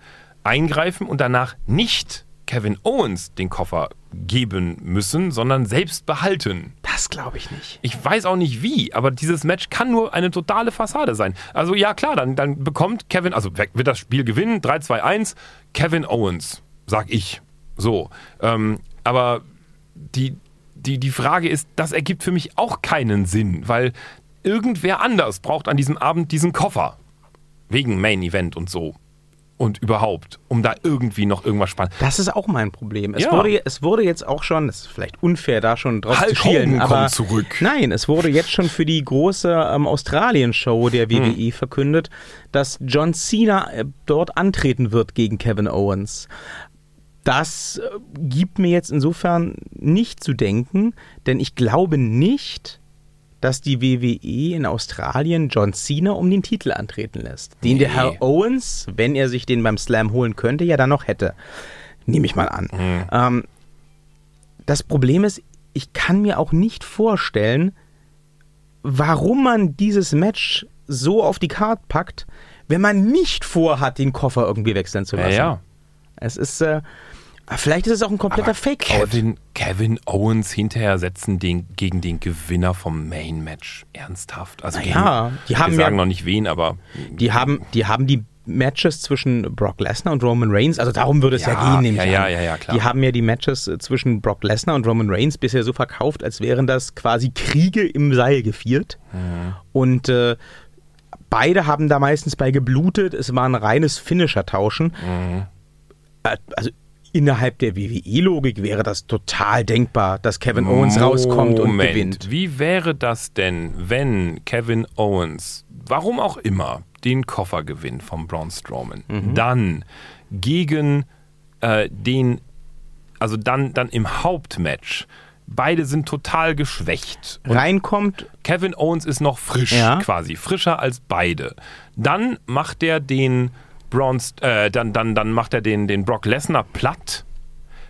eingreifen und danach nicht Kevin Owens den Koffer geben müssen, sondern selbst behalten. Das glaube ich nicht. Ich weiß auch nicht wie, aber dieses Match kann nur eine totale Fassade sein. Also ja klar, dann, dann bekommt Kevin, also wird das Spiel gewinnen, 3-2-1, Kevin Owens, sag ich. So. Ähm, aber die, die, die Frage ist, das ergibt für mich auch keinen Sinn, weil irgendwer anders braucht an diesem Abend diesen Koffer. Wegen Main Event und so. Und überhaupt, um da irgendwie noch irgendwas spannend. Das ist auch mein Problem. Es, Ja. wurde, es wurde jetzt auch schon, das ist vielleicht unfair, da schon drauf Hulk zu schielen, Hogan aber kommt zurück. nein, es wurde jetzt schon für die große ähm, Australien-Show der Hm. WWE verkündet, dass John Cena äh, dort antreten wird gegen Kevin Owens. Das äh, gibt mir jetzt insofern nicht zu denken, denn ich glaube nicht, dass die WWE in Australien John Cena um den Titel antreten lässt. Den der Nee. Herr Owens, wenn er sich den beim Slam holen könnte, ja dann noch hätte. Nehme ich mal an. Ähm, das Problem ist, ich kann mir auch nicht vorstellen, warum man dieses Match so auf die Karte packt, wenn man nicht vorhat, den Koffer irgendwie wechseln zu Ja, lassen. ja. Es ist, äh, vielleicht ist es auch ein kompletter Fake-Out. Kevin, Kevin Owens hinterher setzen den, gegen den Gewinner vom Main-Match. Ernsthaft. Also gegen, ja, die haben wir sagen ja- noch nicht wen, aber Die haben, die haben die Matches zwischen Brock Lesnar und Roman Reigns, also darum würde es ja, Ja, gehen, nehme ja, ja, ja, ja, klar. Die haben ja die Matches äh, zwischen Brock Lesnar und Roman Reigns bisher so verkauft, als wären das quasi Kriege im Seil geführt. Mhm. Und äh, beide haben da meistens bei geblutet. Es war ein reines Finisher-Tauschen. Mhm. Äh, Also innerhalb der WWE-Logik wäre das total denkbar, dass Kevin Owens rauskommt und Moment. gewinnt. Wie wäre das denn, wenn Kevin Owens, warum auch immer, den Koffer gewinnt vom Braun Strowman, Mhm. dann gegen äh, den, also dann, dann im Hauptmatch, beide sind total geschwächt. Reinkommt, Kevin Owens ist noch frisch, Ja. quasi, frischer als beide. Dann macht er den Braun, äh, dann, dann, dann macht er den, den Brock Lesnar platt,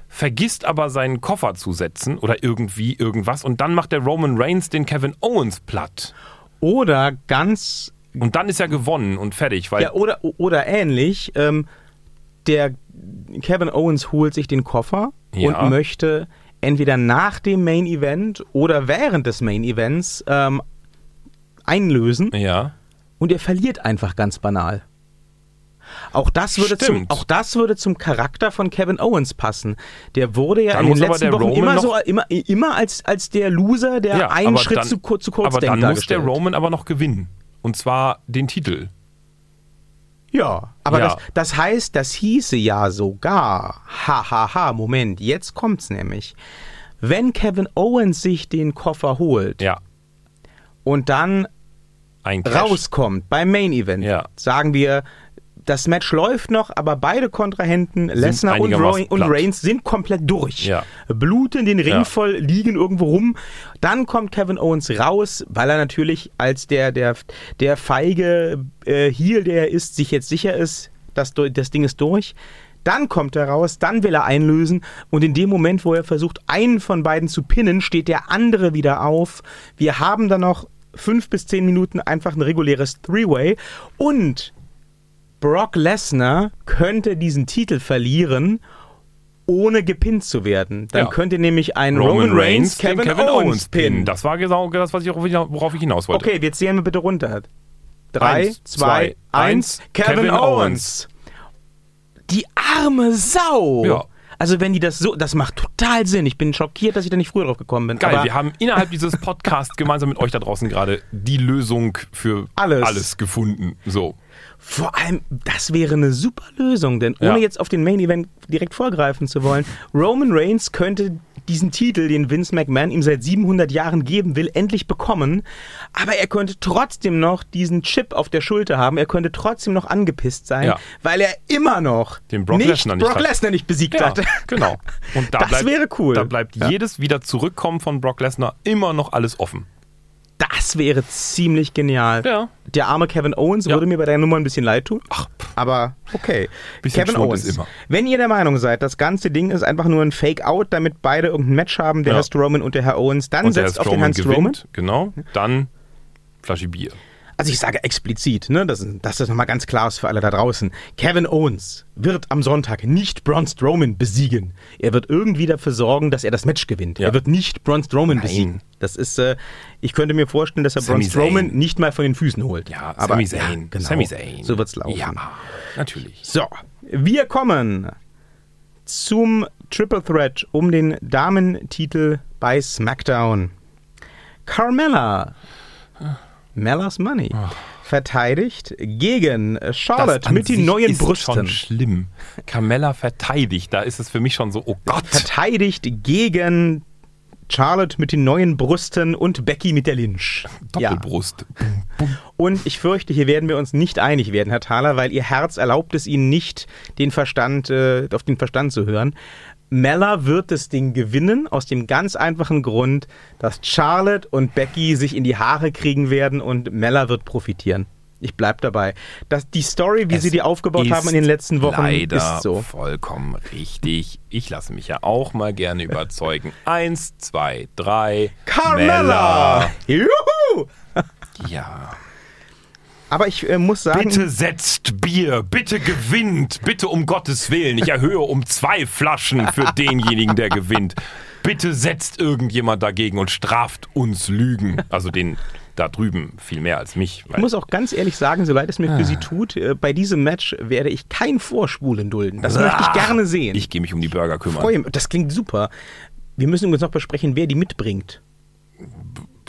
vergisst aber seinen Koffer zu setzen oder irgendwie irgendwas und dann macht der Roman Reigns den Kevin Owens platt. oder ganz Und dann ist er gewonnen und fertig, weil Ja, oder, oder ähnlich. Ähm, der Kevin Owens holt sich den Koffer Ja. und möchte entweder nach dem Main Event oder während des Main Events ähm, einlösen ja, und er verliert einfach ganz banal. Auch das, würde zum, auch das würde zum Charakter von Kevin Owens passen. Der wurde ja Dann in den aber letzten Wochen Roman immer, so, immer, immer als, als der Loser, der ja einen aber Schritt dann, zu, zu kurz aber denkt, dann muss der. Roman aber noch gewinnen und zwar den Titel. Ja, aber Ja. Das, das heißt, das hieße ja sogar, hahaha, ha, ha, Moment, jetzt kommt's nämlich. Wenn Kevin Owens sich den Koffer holt Ja, und dann rauskommt beim Main Event, Ja. sagen wir, das Match läuft noch, aber beide Kontrahenten, Lesnar und, und. Reigns, sind komplett durch. Ja. Bluten den Ring Ja. voll, liegen irgendwo rum. Dann kommt Kevin Owens raus, weil er natürlich als der, der, der feige äh, Heel, der er ist, sich jetzt sicher ist, das, das Ding ist durch. Dann kommt er raus, dann will er einlösen und in dem Moment, wo er versucht, einen von beiden zu pinnen, steht der andere wieder auf. Wir haben dann noch fünf bis zehn Minuten einfach ein reguläres Three-Way und Brock Lesnar könnte diesen Titel verlieren, ohne gepinnt zu werden. Dann Ja. könnte nämlich ein Roman, Roman, Reigns, den Kevin, Owens pinnen. Das war genau das, was ich, worauf ich hinaus wollte. Okay, wir zählen wir bitte runter. Drei, Eins, zwei, zwei, eins. eins. Kevin, Kevin Owens. Die arme Sau. Ja. Also wenn die das so, das macht total Sinn. Ich bin schockiert, dass ich da nicht früher drauf gekommen bin. Geil, Aber wir haben innerhalb dieses Podcasts gemeinsam mit euch da draußen gerade die Lösung für Alles. alles gefunden. So. Vor allem, das wäre eine super Lösung, denn ohne Ja. jetzt auf den Main Event direkt vorgreifen zu wollen, Roman Reigns könnte diesen Titel, den Vince McMahon ihm seit 700 Jahren geben will, endlich bekommen, aber er könnte trotzdem noch diesen Chip auf der Schulter haben, er könnte trotzdem noch angepisst sein, Ja. weil er immer noch Den Brock nicht Lesnar nicht Brock. Lesnar nicht besiegt Ja, hat. genau. Und da Das bleibt, wäre cool. Da bleibt Ja. jedes wieder Zurückkommen von Brock Lesnar immer noch alles offen. Das wäre ziemlich genial. Ja. Der arme Kevin Owens Ja. würde mir bei der Nummer ein bisschen leid tun. Ach, Aber okay. Bisschen Kevin Owens. Wenn ihr der Meinung seid, das ganze Ding ist einfach nur ein Fake-Out, damit beide irgendein Match haben, der Ja. Herr Strowman und der Herr Owens, dann und setzt auf den Herrn Strowman. gewinnt, genau, dann Flasche Bier. Also ich sage explizit, ne, dass, dass das nochmal ganz klar ist für alle da draußen. Kevin Owens wird am Sonntag nicht Braun Strowman besiegen. Er wird irgendwie dafür sorgen, dass er das Match gewinnt. Ja. Er wird nicht Braun Strowman Nein. besiegen. Das ist, äh, ich könnte mir vorstellen, dass er Sami Braun Strowman Zayn. nicht mal von den Füßen holt. Ja, aber Sami Zayn. Ja, genau. Sami Zayn. So wird's laufen. Ja, natürlich. So, wir kommen zum Triple Threat um den Damentitel bei SmackDown. Carmella, Mellas Money, verteidigt gegen Charlotte mit den neuen ist Brüsten. schon schlimm. Carmella verteidigt, da ist es für mich schon so, oh Gott. Verteidigt gegen Charlotte mit den neuen Brüsten und Becky mit der Lynch. Ja. Doppelbrust. Und ich fürchte, hier werden wir uns nicht einig werden, Herr Thaler, weil Ihr Herz erlaubt es Ihnen nicht, den Verstand, äh, auf den Verstand zu hören. Mella wird das Ding gewinnen, aus dem ganz einfachen Grund, dass Charlotte und Becky sich in die Haare kriegen werden und Mella wird profitieren. Ich bleib dabei. Das, die Story, wie Es sie die aufgebaut haben in den letzten Wochen, leider ist so. vollkommen richtig. Ich lasse mich ja auch mal gerne überzeugen. Eins, zwei, drei. Carmella! Juhu! Ja. Aber ich äh, muss sagen, Bitte setzt Bier, bitte gewinnt, bitte um Gottes Willen. Ich erhöhe um zwei Flaschen für denjenigen, der gewinnt. Bitte setzt irgendjemand dagegen und straft uns Lügen. Also den da drüben viel mehr als mich. Ich muss auch ganz ehrlich sagen, so leid es mir für Sie tut, äh, bei diesem Match werde ich kein Vorspulen dulden. Das möchte ich gerne sehen. Ich gehe mich um die Burger kümmern. freue. Das klingt super. Wir müssen uns noch besprechen, wer die mitbringt.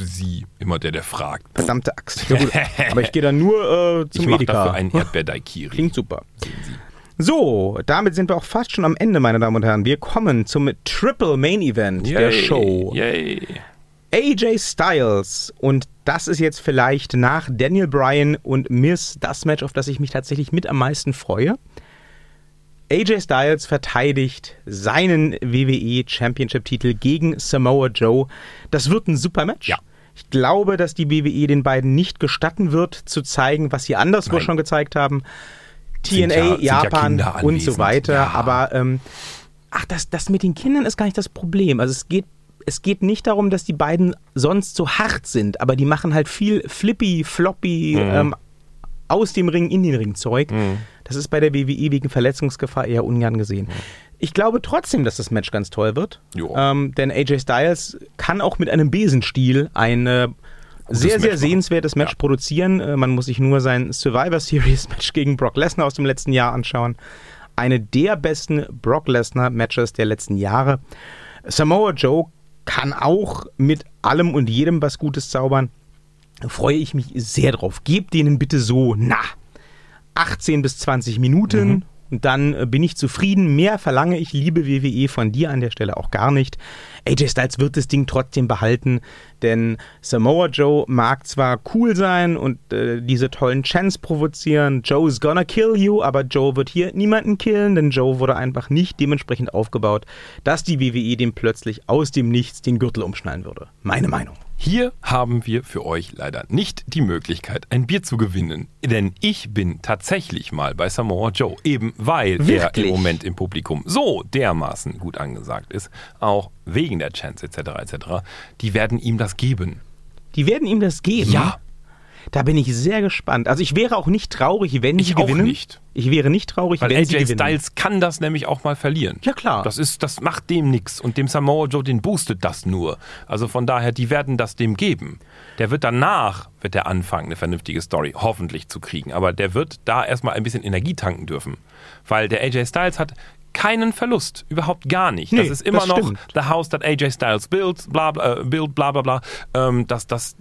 Sie, immer der, der fragt. Verdammte Axt. Ja, gut. Aber ich gehe dann nur äh, zum Ich Edeka. dafür einen Erdbeer-Daikiri. Klingt super. So, damit sind wir auch fast schon am Ende, meine Damen und Herren. Wir kommen zum Triple Main Event der Yay, Show. Yay. AJ Styles und das ist jetzt vielleicht nach Daniel Bryan und Miss das Match, auf das ich mich tatsächlich mit am meisten freue. AJ Styles verteidigt seinen WWE Championship Titel gegen Samoa Joe. Das wird ein super Match. Ja. Ich glaube, dass die WWE den beiden nicht gestatten wird, zu zeigen, was sie anderswo Nein. schon gezeigt haben. TNA, ja- ja Japan Kinder und so weiter. Ja. Aber ähm, ach, das, das mit den Kindern ist gar nicht das Problem. Also es geht, es geht nicht darum, dass die beiden sonst so hart sind, aber die machen halt viel flippy, floppy, Mhm. ähm, aus dem Ring in den Ring Zeug. Das ist bei der WWE wegen Verletzungsgefahr eher ungern gesehen. Ich glaube trotzdem, dass das Match ganz toll wird. Ähm, denn AJ Styles kann auch mit einem Besenstiel ein äh, sehr, Match sehr sehenswertes Match Ja. produzieren. Äh, man muss sich nur sein Survivor Series Match gegen Brock Lesnar aus dem letzten Jahr anschauen. Eine der besten Brock Lesnar Matches der letzten Jahre. Samoa Joe kann auch mit allem und jedem was Gutes zaubern. Freue ich mich sehr drauf. Gebt denen bitte so, na, 18 bis 20 Minuten. Mhm. Dann äh, bin ich zufrieden. Mehr verlange ich, liebe WWE, von dir an der Stelle auch gar nicht. AJ Styles wird das Ding trotzdem behalten, denn Samoa Joe mag zwar cool sein und äh, diese tollen Chants provozieren, Joe's gonna kill you, aber Joe wird hier niemanden killen, denn Joe wurde einfach nicht dementsprechend aufgebaut, dass die WWE dem plötzlich aus dem Nichts den Gürtel umschnallen würde. Meine Meinung. Hier haben wir für euch leider nicht die Möglichkeit, ein Bier zu gewinnen. Denn ich bin tatsächlich mal bei Samoa Joe, eben weil er Wirklich? im Moment im Publikum so dermaßen gut angesagt ist, auch wegen der Chance etc. etc. Die werden ihm das geben. Die werden ihm das geben. Ja. Da bin ich sehr gespannt. Also ich wäre auch nicht traurig, wenn Ich sie auch gewinnen. nicht. Ich wäre nicht traurig, Weil wenn sie AJ gewinnen. Styles kann das nämlich auch mal verlieren. Ja, klar. Das, ist, das macht dem nichts. Und dem Samoa Joe, den boostet das nur. Also von daher, die werden das dem geben. Der wird danach, wird der anfangen, eine vernünftige Story hoffentlich zu kriegen. Aber der wird da erstmal ein bisschen Energie tanken dürfen. Weil der AJ Styles hat keinen Verlust, überhaupt gar nicht. Nee, das ist immer das noch stimmt. the house that AJ Styles built, bla bla, äh, build, bla bla bla. Ähm, das, das,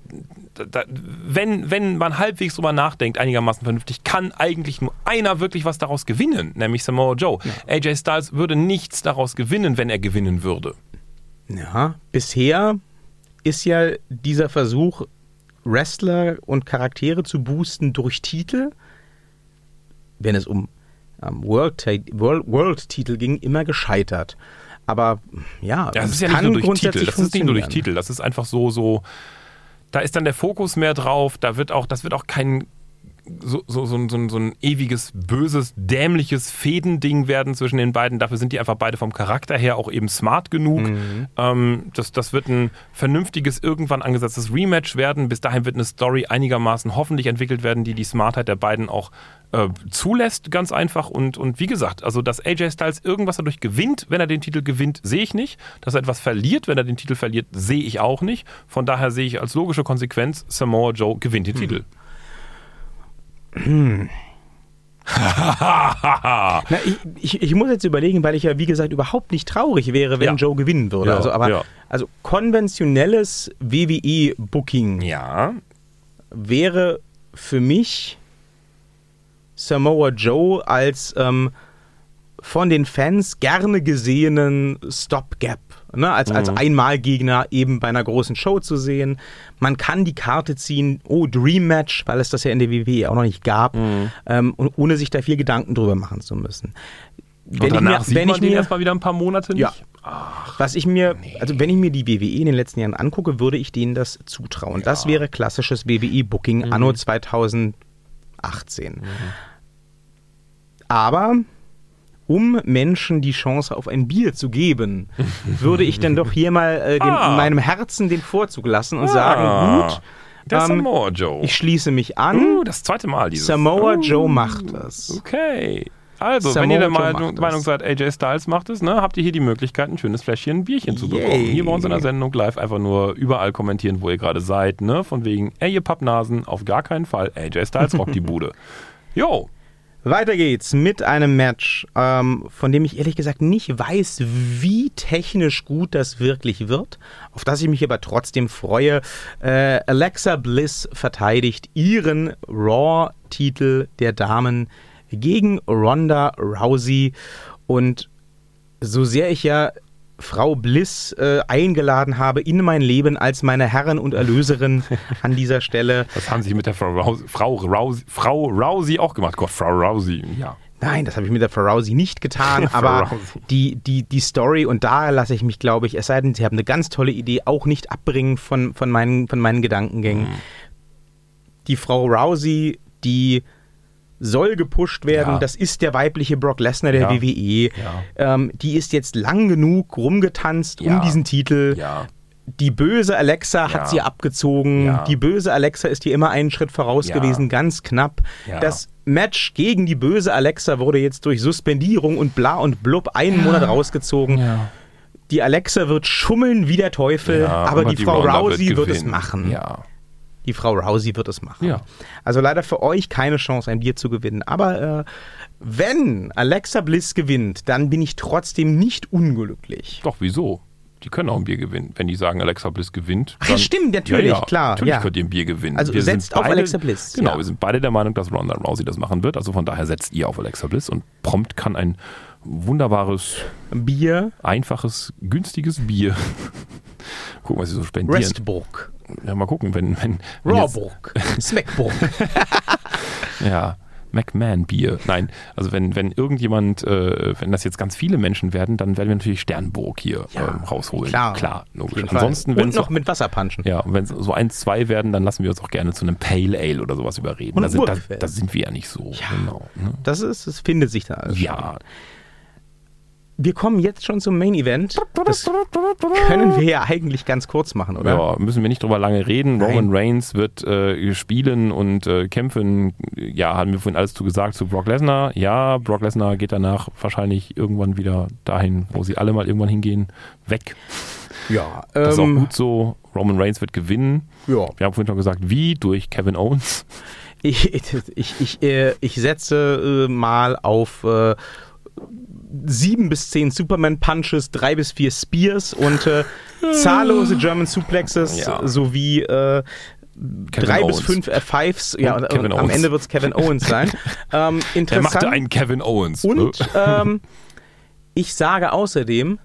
da, wenn, wenn man halbwegs drüber nachdenkt, einigermaßen vernünftig, kann eigentlich nur einer wirklich was daraus gewinnen, nämlich Samoa Joe. AJ Styles würde nichts daraus gewinnen, wenn er gewinnen würde. Ja, bisher ist ja dieser Versuch, Wrestler und Charaktere zu boosten durch Titel, wenn es um ähm, World-Titel World, World ging, immer gescheitert. Aber ja, das ist ja nicht nur durch Titel, das ist nicht nur durch. Titel, das ist einfach so, so, da ist dann der Fokus mehr drauf, da wird auch, das wird auch kein so, so, so, ein- so, ein- so ein ewiges, böses, dämliches Fädending werden zwischen den beiden. Dafür sind die einfach beide vom Charakter her auch eben smart genug. Ähm, das, das wird ein vernünftiges, irgendwann angesetztes Rematch werden. Bis dahin wird eine Story einigermaßen hoffentlich entwickelt werden, die die Smartheit der beiden auch äh, zulässt, ganz einfach. Und, und wie gesagt, also dass AJ Styles irgendwas dadurch gewinnt, wenn er den Titel gewinnt, sehe ich nicht. Dass er etwas verliert, wenn er den Titel verliert, sehe ich auch nicht. Von daher sehe ich als logische Konsequenz, Samoa Joe gewinnt den Titel. Na, ich, ich, ich muss jetzt überlegen, weil ich ja, wie gesagt, überhaupt nicht traurig wäre, wenn Ja. Joe gewinnen würde. Ja, also, aber ja. also konventionelles WWE-Booking Ja, wäre für mich Samoa Joe als ähm, von den Fans gerne gesehenen Stopgap. Ne, als, als Einmalgegner eben bei einer großen Show zu sehen. Man kann die Karte ziehen, oh, Dream Match, weil es das ja in der WWE auch noch nicht gab, ähm, und ohne sich da viel Gedanken drüber machen zu müssen. Wenn und danach ich mir, sieht wenn man ich den mir, erstmal wieder ein paar Monate nicht. Ja. was ich mir, also wenn ich mir die WWE in den letzten Jahren angucke, würde ich denen das zutrauen. Das wäre klassisches WWE-Booking anno 2018. Aber um Menschen die Chance auf ein Bier zu geben, würde ich dann doch hier mal äh, dem, Ah. meinem Herzen den Vorzug lassen und Ah. sagen, gut, Der ähm, Samoa Joe. ich schließe mich an, uh, das zweite Mal dieses. Samoa Uh, Joe macht das. Okay. Also, wenn Samoa ihr der Meinung, Meinung seid, AJ Styles macht es, ne, habt ihr hier die Möglichkeit, ein schönes Fläschchen Bierchen zu bekommen. Yay. Hier bei uns in der Sendung live einfach nur überall kommentieren, wo ihr gerade seid, ne? Von wegen, ey, ihr Pappnasen, auf gar keinen Fall. AJ Styles rockt die Bude. Jo. Weiter geht's mit einem Match, ähm, von dem ich ehrlich gesagt nicht weiß, wie technisch gut das wirklich wird, auf das ich mich aber trotzdem freue. Äh, Alexa Bliss verteidigt ihren Raw-Titel der Damen gegen Ronda Rousey und so sehr ich ja Frau Bliss äh, eingeladen habe in mein Leben als meine Herrin und Erlöserin an dieser Stelle, Das haben sie mit der Frau Rousey, Frau Rousey, Frau Rousey auch gemacht. Gott, Frau Rousey, ja. Nein, das habe ich mit der Ferrausi nicht getan, aber die, die, die Story und da lasse ich mich, glaube ich, es sei denn, sie haben eine ganz tolle Idee, auch nicht abbringen von, von, meinen, von meinen Gedankengängen. Mhm. Die Frau Rousey, die soll gepusht werden, Ja. das ist der weibliche Brock Lesnar der Ja. WWE. Ja. Ähm, die ist jetzt lang genug rumgetanzt um diesen Titel. Die böse Alexa hat sie abgezogen. Die böse Alexa ist hier immer einen Schritt voraus gewesen, ganz knapp. Das Match gegen die böse Alexa wurde jetzt durch Suspendierung und bla und blub einen Monat rausgezogen. Die Alexa wird schummeln wie der Teufel, aber die, Frau Ronda Rousey wird, es gewinnen. machen. Ja. Die Frau Rousey wird es machen. Ja. Also leider für euch keine Chance, ein Bier zu gewinnen. Aber äh, wenn Alexa Bliss gewinnt, dann bin ich trotzdem nicht unglücklich. Doch, wieso? Die können auch ein Bier gewinnen. Wenn die sagen, Alexa Bliss gewinnt. Ach ja, stimmt, natürlich, klar, Natürlich ja. könnt ihr ein Bier gewinnen. Also Wir setzt auf Alexa Bliss, Genau, ja. wir sind beide der Meinung, dass Ronda Rousey das machen wird. Also von daher setzt ihr auf Alexa Bliss und prompt kann ein wunderbares, Bier einfaches, günstiges Bier. Gucken, was sie so spendieren. Westbrook. Ja, mal gucken, wenn. wenn wenn Rawbrook. Smackbrook. Ja, McMahon-Bier. Nein, also wenn, wenn irgendjemand, äh, wenn das jetzt ganz viele Menschen werden, dann werden wir natürlich Sternburg hier Ja, ähm, rausholen. klar. Klar, logisch. Ansonsten, wenn Und noch mit Wasserpunchen. ja, und wenn es so eins, zwei werden, dann lassen wir uns auch gerne zu einem Pale Ale oder sowas überreden. Und Da sind, da, da sind wir ja nicht so. Ja. Genau, ne? Das ist, es findet sich da alles. Ja, schon. Wir kommen jetzt schon zum Main Event. Das können wir ja eigentlich ganz kurz machen, oder? ja, müssen wir nicht drüber lange reden. Nein. Roman Reigns wird äh, spielen und äh, kämpfen. Ja, haben wir vorhin alles zu gesagt zu Brock Lesnar. Ja, Brock Lesnar geht danach wahrscheinlich irgendwann wieder dahin, wo sie alle mal irgendwann hingehen, weg. Ja, Das ist auch ähm, gut so. Roman Reigns wird gewinnen. ja. Wir haben vorhin schon gesagt, wie? Durch Kevin Owens. Ich, ich, ich, äh, ich setze äh, mal auf äh, sieben bis zehn Superman-Punches, drei bis vier Spears und äh, zahllose German Suplexes Ja. sowie äh, drei bis Owens. fünf F5s. Ja, Und und, am. Ende wird es Kevin Owens sein. ähm, Er interessant. machte einen Kevin Owens. Und ähm, ich sage außerdem,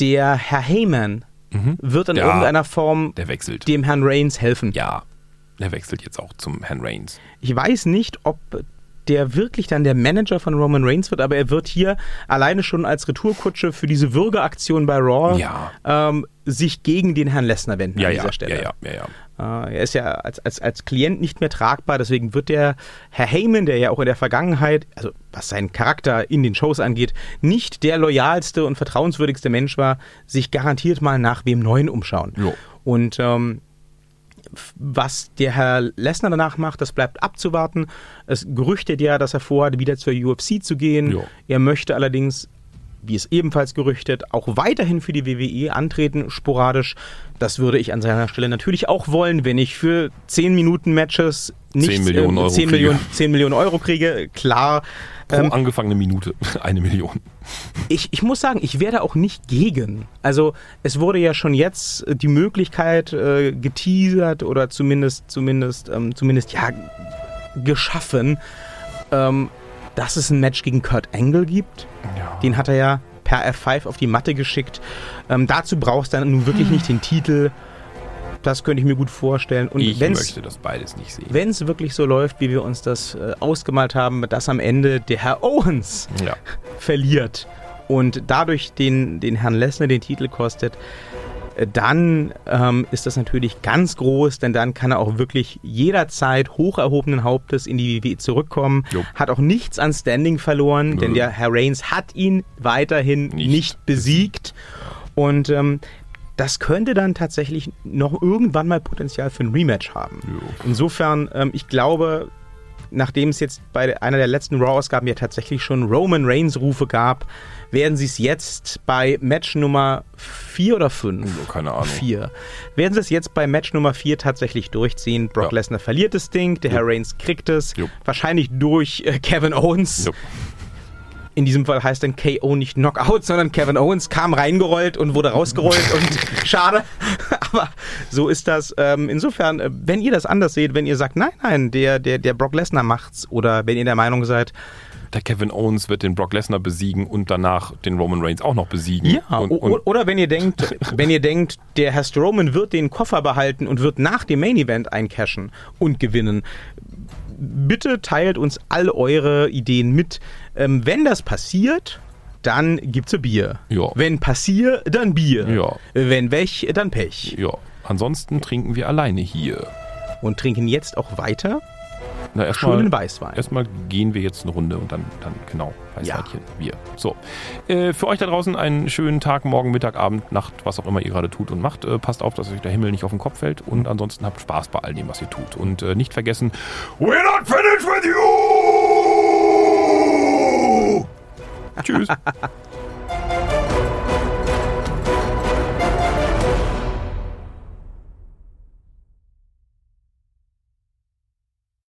der Herr Heyman wird in Ja. irgendeiner Form dem Herrn Reigns helfen. Ja, der wechselt jetzt auch zum Herrn Reigns. Ich weiß nicht, ob der wirklich dann der Manager von Roman Reigns wird, aber er wird hier alleine schon als Retourkutsche für diese Würgeaktion bei Raw Ja. ähm, sich gegen den Herrn Lesnar wenden Ja, an ja, dieser Stelle. ja, ja, ja, ja. Äh, er ist ja als, als, als Klient nicht mehr tragbar, deswegen wird der Herr Heyman, der ja auch in der Vergangenheit, also was seinen Charakter in den Shows angeht, nicht der loyalste und vertrauenswürdigste Mensch war, sich garantiert mal nach wem Neuen umschauen. Jo. Und ähm, was der Herr Lesnar danach macht, das bleibt abzuwarten. Es gerüchtet ja, dass er vorhat, wieder zur UFC zu gehen. Jo. Er möchte allerdings, wie es ebenfalls gerüchtet, auch weiterhin für die WWE antreten, sporadisch. Das würde ich an seiner Stelle natürlich auch wollen, wenn ich für 10 Minuten Matches nicht 10 Millionen Euro 10 kriege. Millionen, 10 Millionen Euro kriege. Klar. Pro Ähm, angefangene Minute eine Million. ich, ich muss sagen, ich werde auch nicht gegen. Also es wurde ja schon jetzt äh, die Möglichkeit äh, geteasert oder zumindest, zumindest, ähm, zumindest ja geschaffen, ähm, dass es ein Match gegen Kurt Angle gibt. Ja. Den hat er ja per F5 auf die Matte geschickt. Ähm, dazu brauchst du dann nun wirklich nicht den Titel. Das könnte ich mir gut vorstellen. Und Ich wenn's- möchte das beides nicht sehen. wenn es wirklich so läuft, wie wir uns das äh, ausgemalt haben, dass am Ende der Herr Owens Ja. verliert und dadurch den, den Herrn Lesnar den Titel kostet, dann ähm, ist das natürlich ganz groß, denn dann kann er auch wirklich jederzeit hoch erhobenen Hauptes in die WWE zurückkommen. Jo. Hat auch nichts an Standing verloren, denn Nö. der Herr Reigns hat ihn weiterhin Nicht nicht, besiegt. Und ähm, das könnte dann tatsächlich noch irgendwann mal Potenzial für ein Rematch haben. Jo. Insofern, ähm, ich glaube, nachdem es jetzt bei einer der letzten Raw-Ausgaben ja tatsächlich schon Roman Reigns-Rufe gab, werden sie es jetzt bei Match Nummer 4 oder 5? Jo, keine Ahnung. 4. Werden sie es jetzt bei Match Nummer 4 tatsächlich durchziehen? Brock Ja. Lesnar verliert das Ding, der Herr Reigns kriegt es. Jo. Wahrscheinlich durch äh, Kevin Owens. Jo. In diesem Fall heißt dann KO nicht Knockout, sondern Kevin Owens kam reingerollt und wurde rausgerollt und schade. Aber so ist das. Ähm, insofern, äh, wenn ihr das anders seht, wenn ihr sagt, nein, nein, der, der, der Brock Lesnar macht's, oder wenn ihr der Meinung seid, Der Kevin Owens wird den Brock Lesnar besiegen und danach den Roman Reigns auch noch besiegen. ja, und, und oder wenn ihr denkt, wenn ihr denkt, der Herr Strowman wird den Koffer behalten und wird nach dem Main Event eincashen und gewinnen. Bitte teilt uns all eure Ideen mit. Ähm, wenn das passiert, dann gibt's ein Bier. Ja. Wenn passier, dann Bier. Ja. Wenn Wech, dann Pech. ja, ansonsten trinken wir alleine hier. Und trinken jetzt auch weiter Na, erstmal schönen Weißwein. erstmal gehen wir jetzt eine Runde und dann, dann genau, Weißweinchen, wir. So, äh, für euch da draußen einen schönen Tag, morgen, Mittag, Abend, Nacht, was auch immer ihr gerade tut und macht. Äh, passt auf, dass euch der Himmel nicht auf den Kopf fällt und ansonsten habt Spaß bei all dem, was ihr tut. Und äh, nicht vergessen, we're not finished with you! Tschüss.